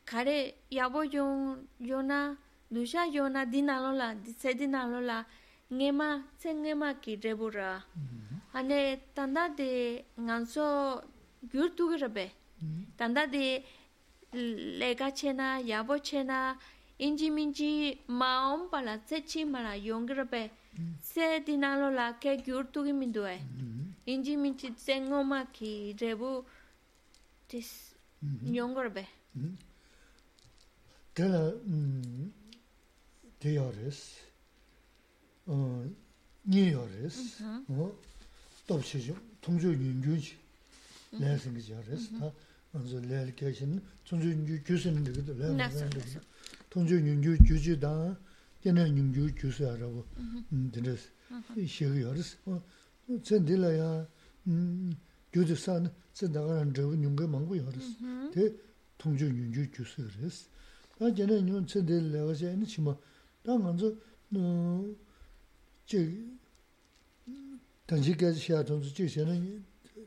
kare yabo yon yona dusha yona dinalo la dise dinalo la ngema tse ngema ki rebu ra hmm. ane tanda de nganso gyur tugi rabe hmm. tanda de lega chena yabo chena inji minji maom pala tse chi mara yongi rabe se dinalo la ke gyur tu gi mindu e inji min chi se ngoma ki rebu tis nyongor be tela te yores ni yores top shi jo tongjo yun ju ji le sing ji yores ta 먼저 레일 계신 존중 규수는 되거든. 레일 계신. 통주 윤규 규주다. 얘네 능주 주스하라고 드레스 시기여스 어 전딜라야 음 교주산 전다가는 저거 능거 망고 여스 대 통주 능주 주스 그랬어 아 얘네 능 전딜라가 제는 치마 당 먼저 어제 단지게 시야 전주 지세는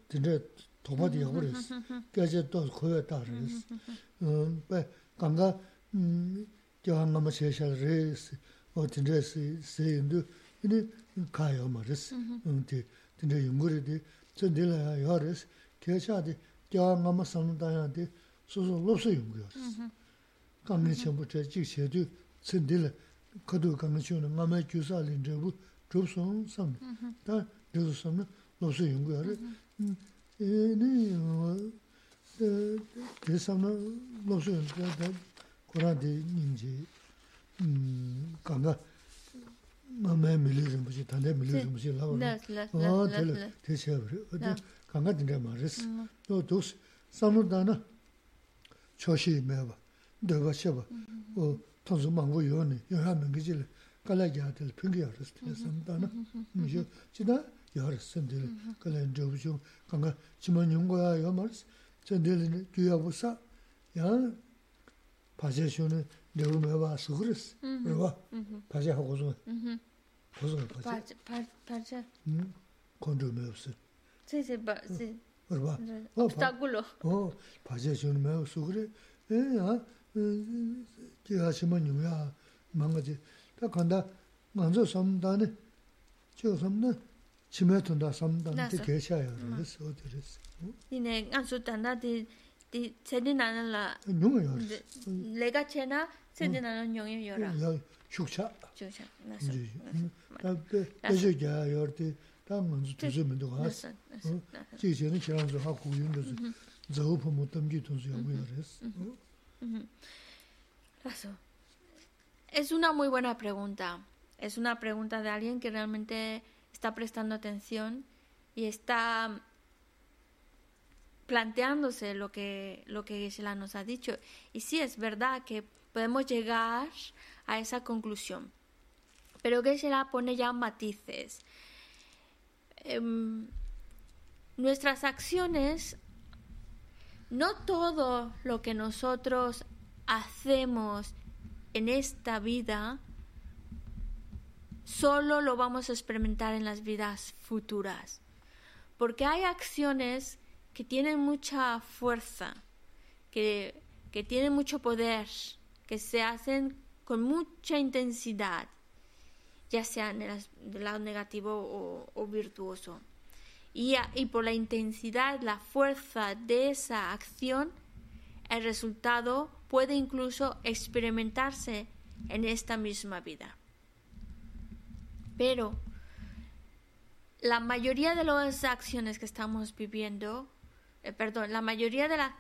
진짜 도바디 하고 그랬어 그래서 또 거의 다 그랬어 음 강가 음 gyā ngā ma xie xia rē sī, o tīn rē sī, sī yin du, yin di kā yā ma rē sī, tīn rē yung gu rē di, tsā di lā yā rē sī, kia xia di gyā ngā ma sāng dā yā di, sū sū lop sū yung gu yā rē sī. Kā ngā chē mū chē jīg xie du, tsā di lā, kā du kā ngā xio na ngā ma gyū sā lin rē bu, chūp sōng sāng, dā rē sū sāng na lop sū yung gu yā rē. Yī nī, dē sāng na lop sū yung gu yā 고라데 인지 음 간다 마음에 밀리는 무시 단대 밀리는 무시 라고 어 될 되셔 그래 어디 간가 된다 말했어 또 도스 삼루다나 초시 매봐 너가 쳐봐 어 통수 망고 요네 요하면 그질 깔아야들 평기야 그랬어 삼다나 무시 지다 열었는데 그래 저부죠 간가 지만 연구야 요 말스 전들은 뒤야 보사 야 parche kōndō mē wu sī, sí sí pa sí rīwa, obstáculo 어, 바제 좀 매우 수그래. 에, 아, 제가 심은 유야 망가지. 다 간다. 먼저 섬다네. 저 섬네. 치매 든다 섬다네. 나서. 계셔야 그래서 어디랬어. tiene ansu tanda di di sedina la 용어요. lega chena sedina no nyong yora 야, 축차. chucha naso 이제. 다 배저자 열때 다 먼저 두즈면도 가서. naso naso 지제는 지난주 하고 윤도서 저우포 못 담기 돈수 하고 그랬어. Paso. Es una muy buena pregunta. Es una pregunta de alguien que realmente está prestando atención y está planteándose lo que, lo que Gisela nos ha dicho. Y sí, es verdad que podemos llegar a esa conclusión. Pero Gisela pone ya matices. Em, nuestras acciones, no todo lo que nosotros hacemos en esta vida, solo lo vamos a experimentar en las vidas futuras. Porque hay acciones que tienen mucha fuerza, que, que tienen mucho poder, que se hacen con mucha intensidad, ya sea en el lado negativo o, o virtuoso. Y, y por la intensidad, la fuerza de esa acción, el resultado puede incluso experimentarse en esta misma vida. Pero la mayoría de las acciones que estamos viviendo, eh, perdón, la mayoría de las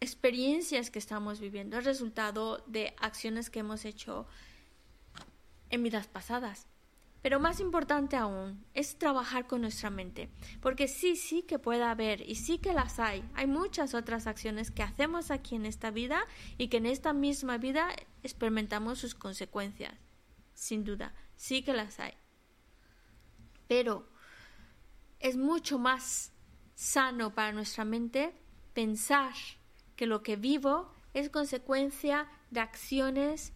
experiencias que estamos viviendo es resultado de acciones que hemos hecho en vidas pasadas. Pero más importante aún es trabajar con nuestra mente, porque sí, sí que puede haber y sí que las hay. Hay muchas otras acciones que hacemos aquí en esta vida y que en esta misma vida experimentamos sus consecuencias. Sin duda, sí que las hay. Pero es mucho más sano para nuestra mente pensar que lo que vivo es consecuencia de acciones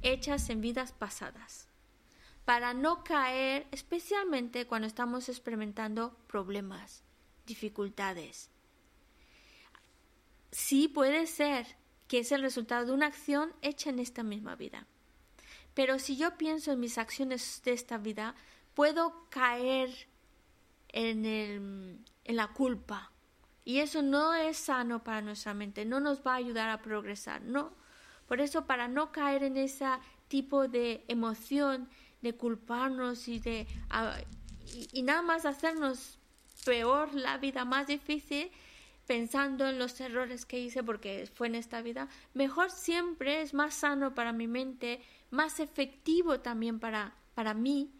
hechas en vidas pasadas, para no caer especialmente cuando estamos experimentando problemas, dificultades. Sí puede ser que es el resultado de una acción hecha en esta misma vida. Pero si yo pienso en mis acciones de esta vida, puedo caer en, en la culpa. Y eso no es sano para nuestra mente, no nos va a ayudar a progresar, no. Por eso, para no caer en ese tipo de emoción de culparnos y de y, nada más hacernos peor la vida, más difícil, pensando en los errores que hice porque fue en esta vida, mejor siempre es más sano para mi mente, más efectivo también para, para mí,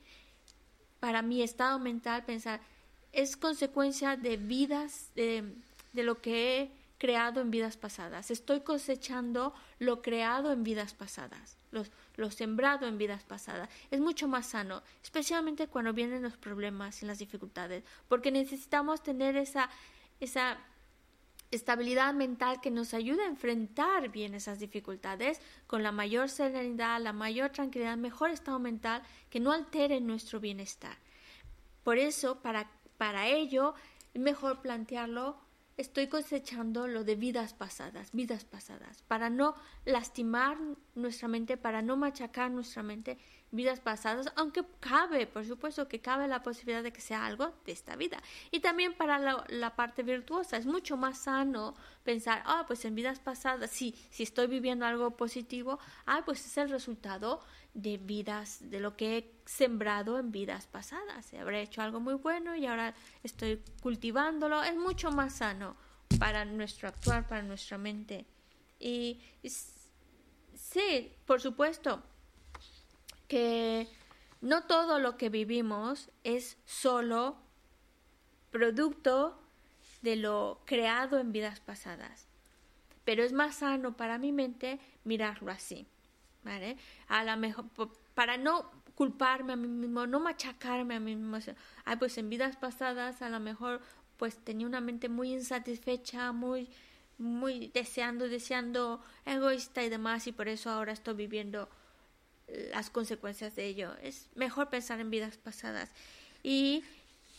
para mi estado mental, pensar, es consecuencia de vidas, de, de lo que he creado en vidas pasadas. Estoy cosechando lo creado en vidas pasadas, lo, lo sembrado en vidas pasadas. Es mucho más sano, especialmente cuando vienen los problemas y las dificultades, porque necesitamos tener esa, esa estabilidad mental que nos ayude a enfrentar bien esas dificultades con la mayor serenidad, la mayor tranquilidad, mejor estado mental que no altere nuestro bienestar. Por eso, para para ello, mejor plantearlo, estoy cosechando lo de vidas pasadas, vidas pasadas, para no lastimar nuestra mente, para no machacar nuestra mente, vidas pasadas, aunque cabe, por supuesto que cabe la posibilidad de que sea algo de esta vida. Y también para la, parte virtuosa, es mucho más sano pensar, ah, pues en vidas pasadas, sí, si estoy viviendo algo positivo, ah, pues es el resultado de vidas, de lo que he sembrado en vidas pasadas. Habré hecho algo muy bueno y ahora estoy cultivándolo. Es mucho más sano para nuestro actuar, para nuestra mente. Y sí, por supuesto, que no todo lo que vivimos es solo producto de lo creado en vidas pasadas. Pero es más sano para mi mente mirarlo así. A mejor, para no culparme a mí mismo, no machacarme a mí mismo. Ay, pues en vidas pasadas a lo mejor pues tenía una mente muy insatisfecha, muy muy deseando, deseando, egoísta y demás, y por eso ahora estoy viviendo las consecuencias de ello. Es mejor pensar en vidas pasadas. Y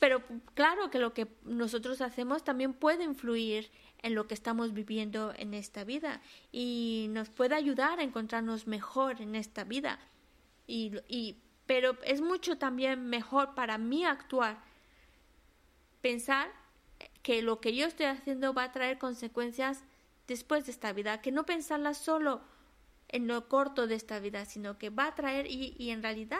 pero claro que lo que nosotros hacemos también puede influir en lo que estamos viviendo en esta vida y nos puede ayudar a encontrarnos mejor en esta vida. Y, y, pero es mucho también mejor para mí actuar, pensar que lo que yo estoy haciendo va a traer consecuencias después de esta vida, que no pensarla solo en lo corto de esta vida, sino que va a traer y, y en realidad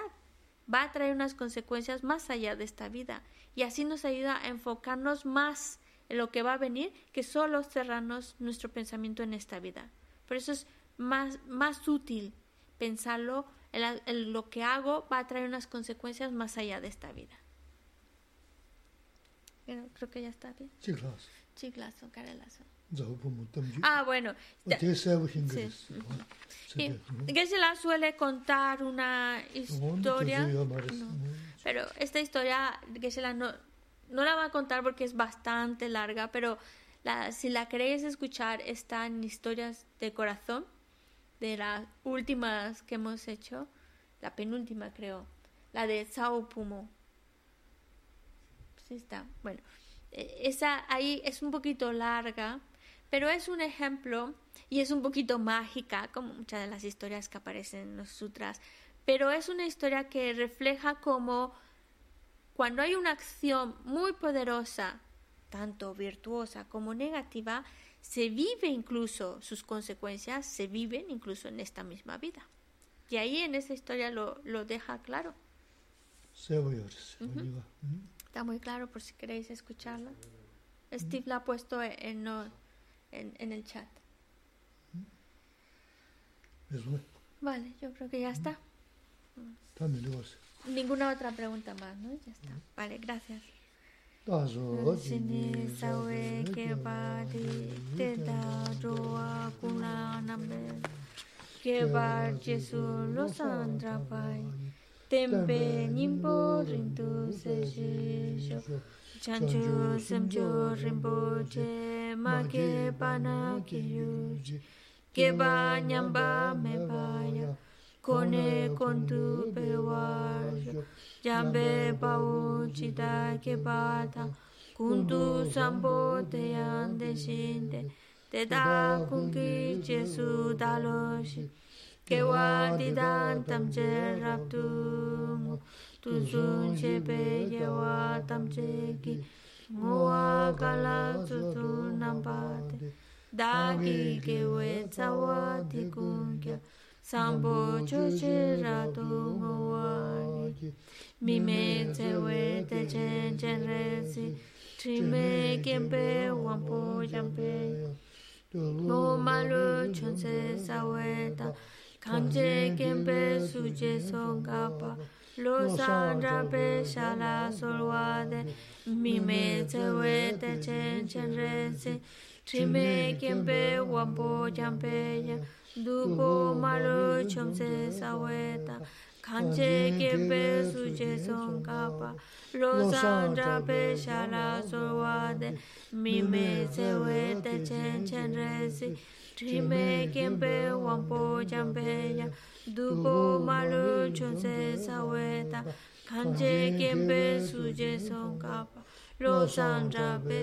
va a traer unas consecuencias más allá de esta vida. Y así nos ayuda a enfocarnos más lo que va a venir que solo cerrarnos nuestro pensamiento en esta vida. Por eso es más, más útil pensarlo, en, lo que hago va a traer unas consecuencias más allá de esta vida. creo que ya está bien. Chiclazo, carelazo. Ah, bueno. Sí. la suele contar una historia. pero esta historia Geshe-la no, no la va a contar porque es bastante larga, pero la, si la queréis escuchar, están historias de corazón, de las últimas que hemos hecho, la penúltima creo, la de Sao Pumo. Sí está, bueno, e, esa ahí es un poquito larga, pero es un ejemplo y es un poquito mágica, como muchas de las historias que aparecen en los sutras, pero es una historia que refleja como cuando hay una acción muy poderosa, tanto virtuosa como negativa, se vive incluso sus consecuencias, se viven incluso en esta misma vida. Y ahí en esa historia lo, lo deja claro. Está muy claro por si queréis escucharlo. Steve la ha puesto en, en, en el chat. Vale, yo creo que ya está. Ninguna otra pregunta más, ¿no? Ya está. Vale, gracias. Sini sawe ke badi te da roa kuna nambe ke bar jesu lo sandra pai tempe nimbo rintu se shisho chanchu semcho rinpoche ma ke pana kiryuji ke ba nyamba me baya kone kontu pe warjo jambe pau chita ke pata kuntu sambo te ande shinte te. Da kunki jesu daloshi ke wa di tuzun chebe yewa tamcheki ngowa kala tuzun nampate. Dagi gewe tsawa tikunkya sambo chuchi ratu ngowa mime tsewe techen chenresi trime kempe wampo yampe no malu chunse saweta kanche kempe suje songapa lo san ra pe sha la sol wa de. mi me ce we te chen chen re se. tri me kem pe wa po jam pe ya. du po ma lo chom se sa we ta. kan che kem pe su che song ka pa. lo san ra pe sha la sol wa de. mi me ce we te chen chen re se. Sa we ta kan che kien pe su che song ka pa lo san ra pe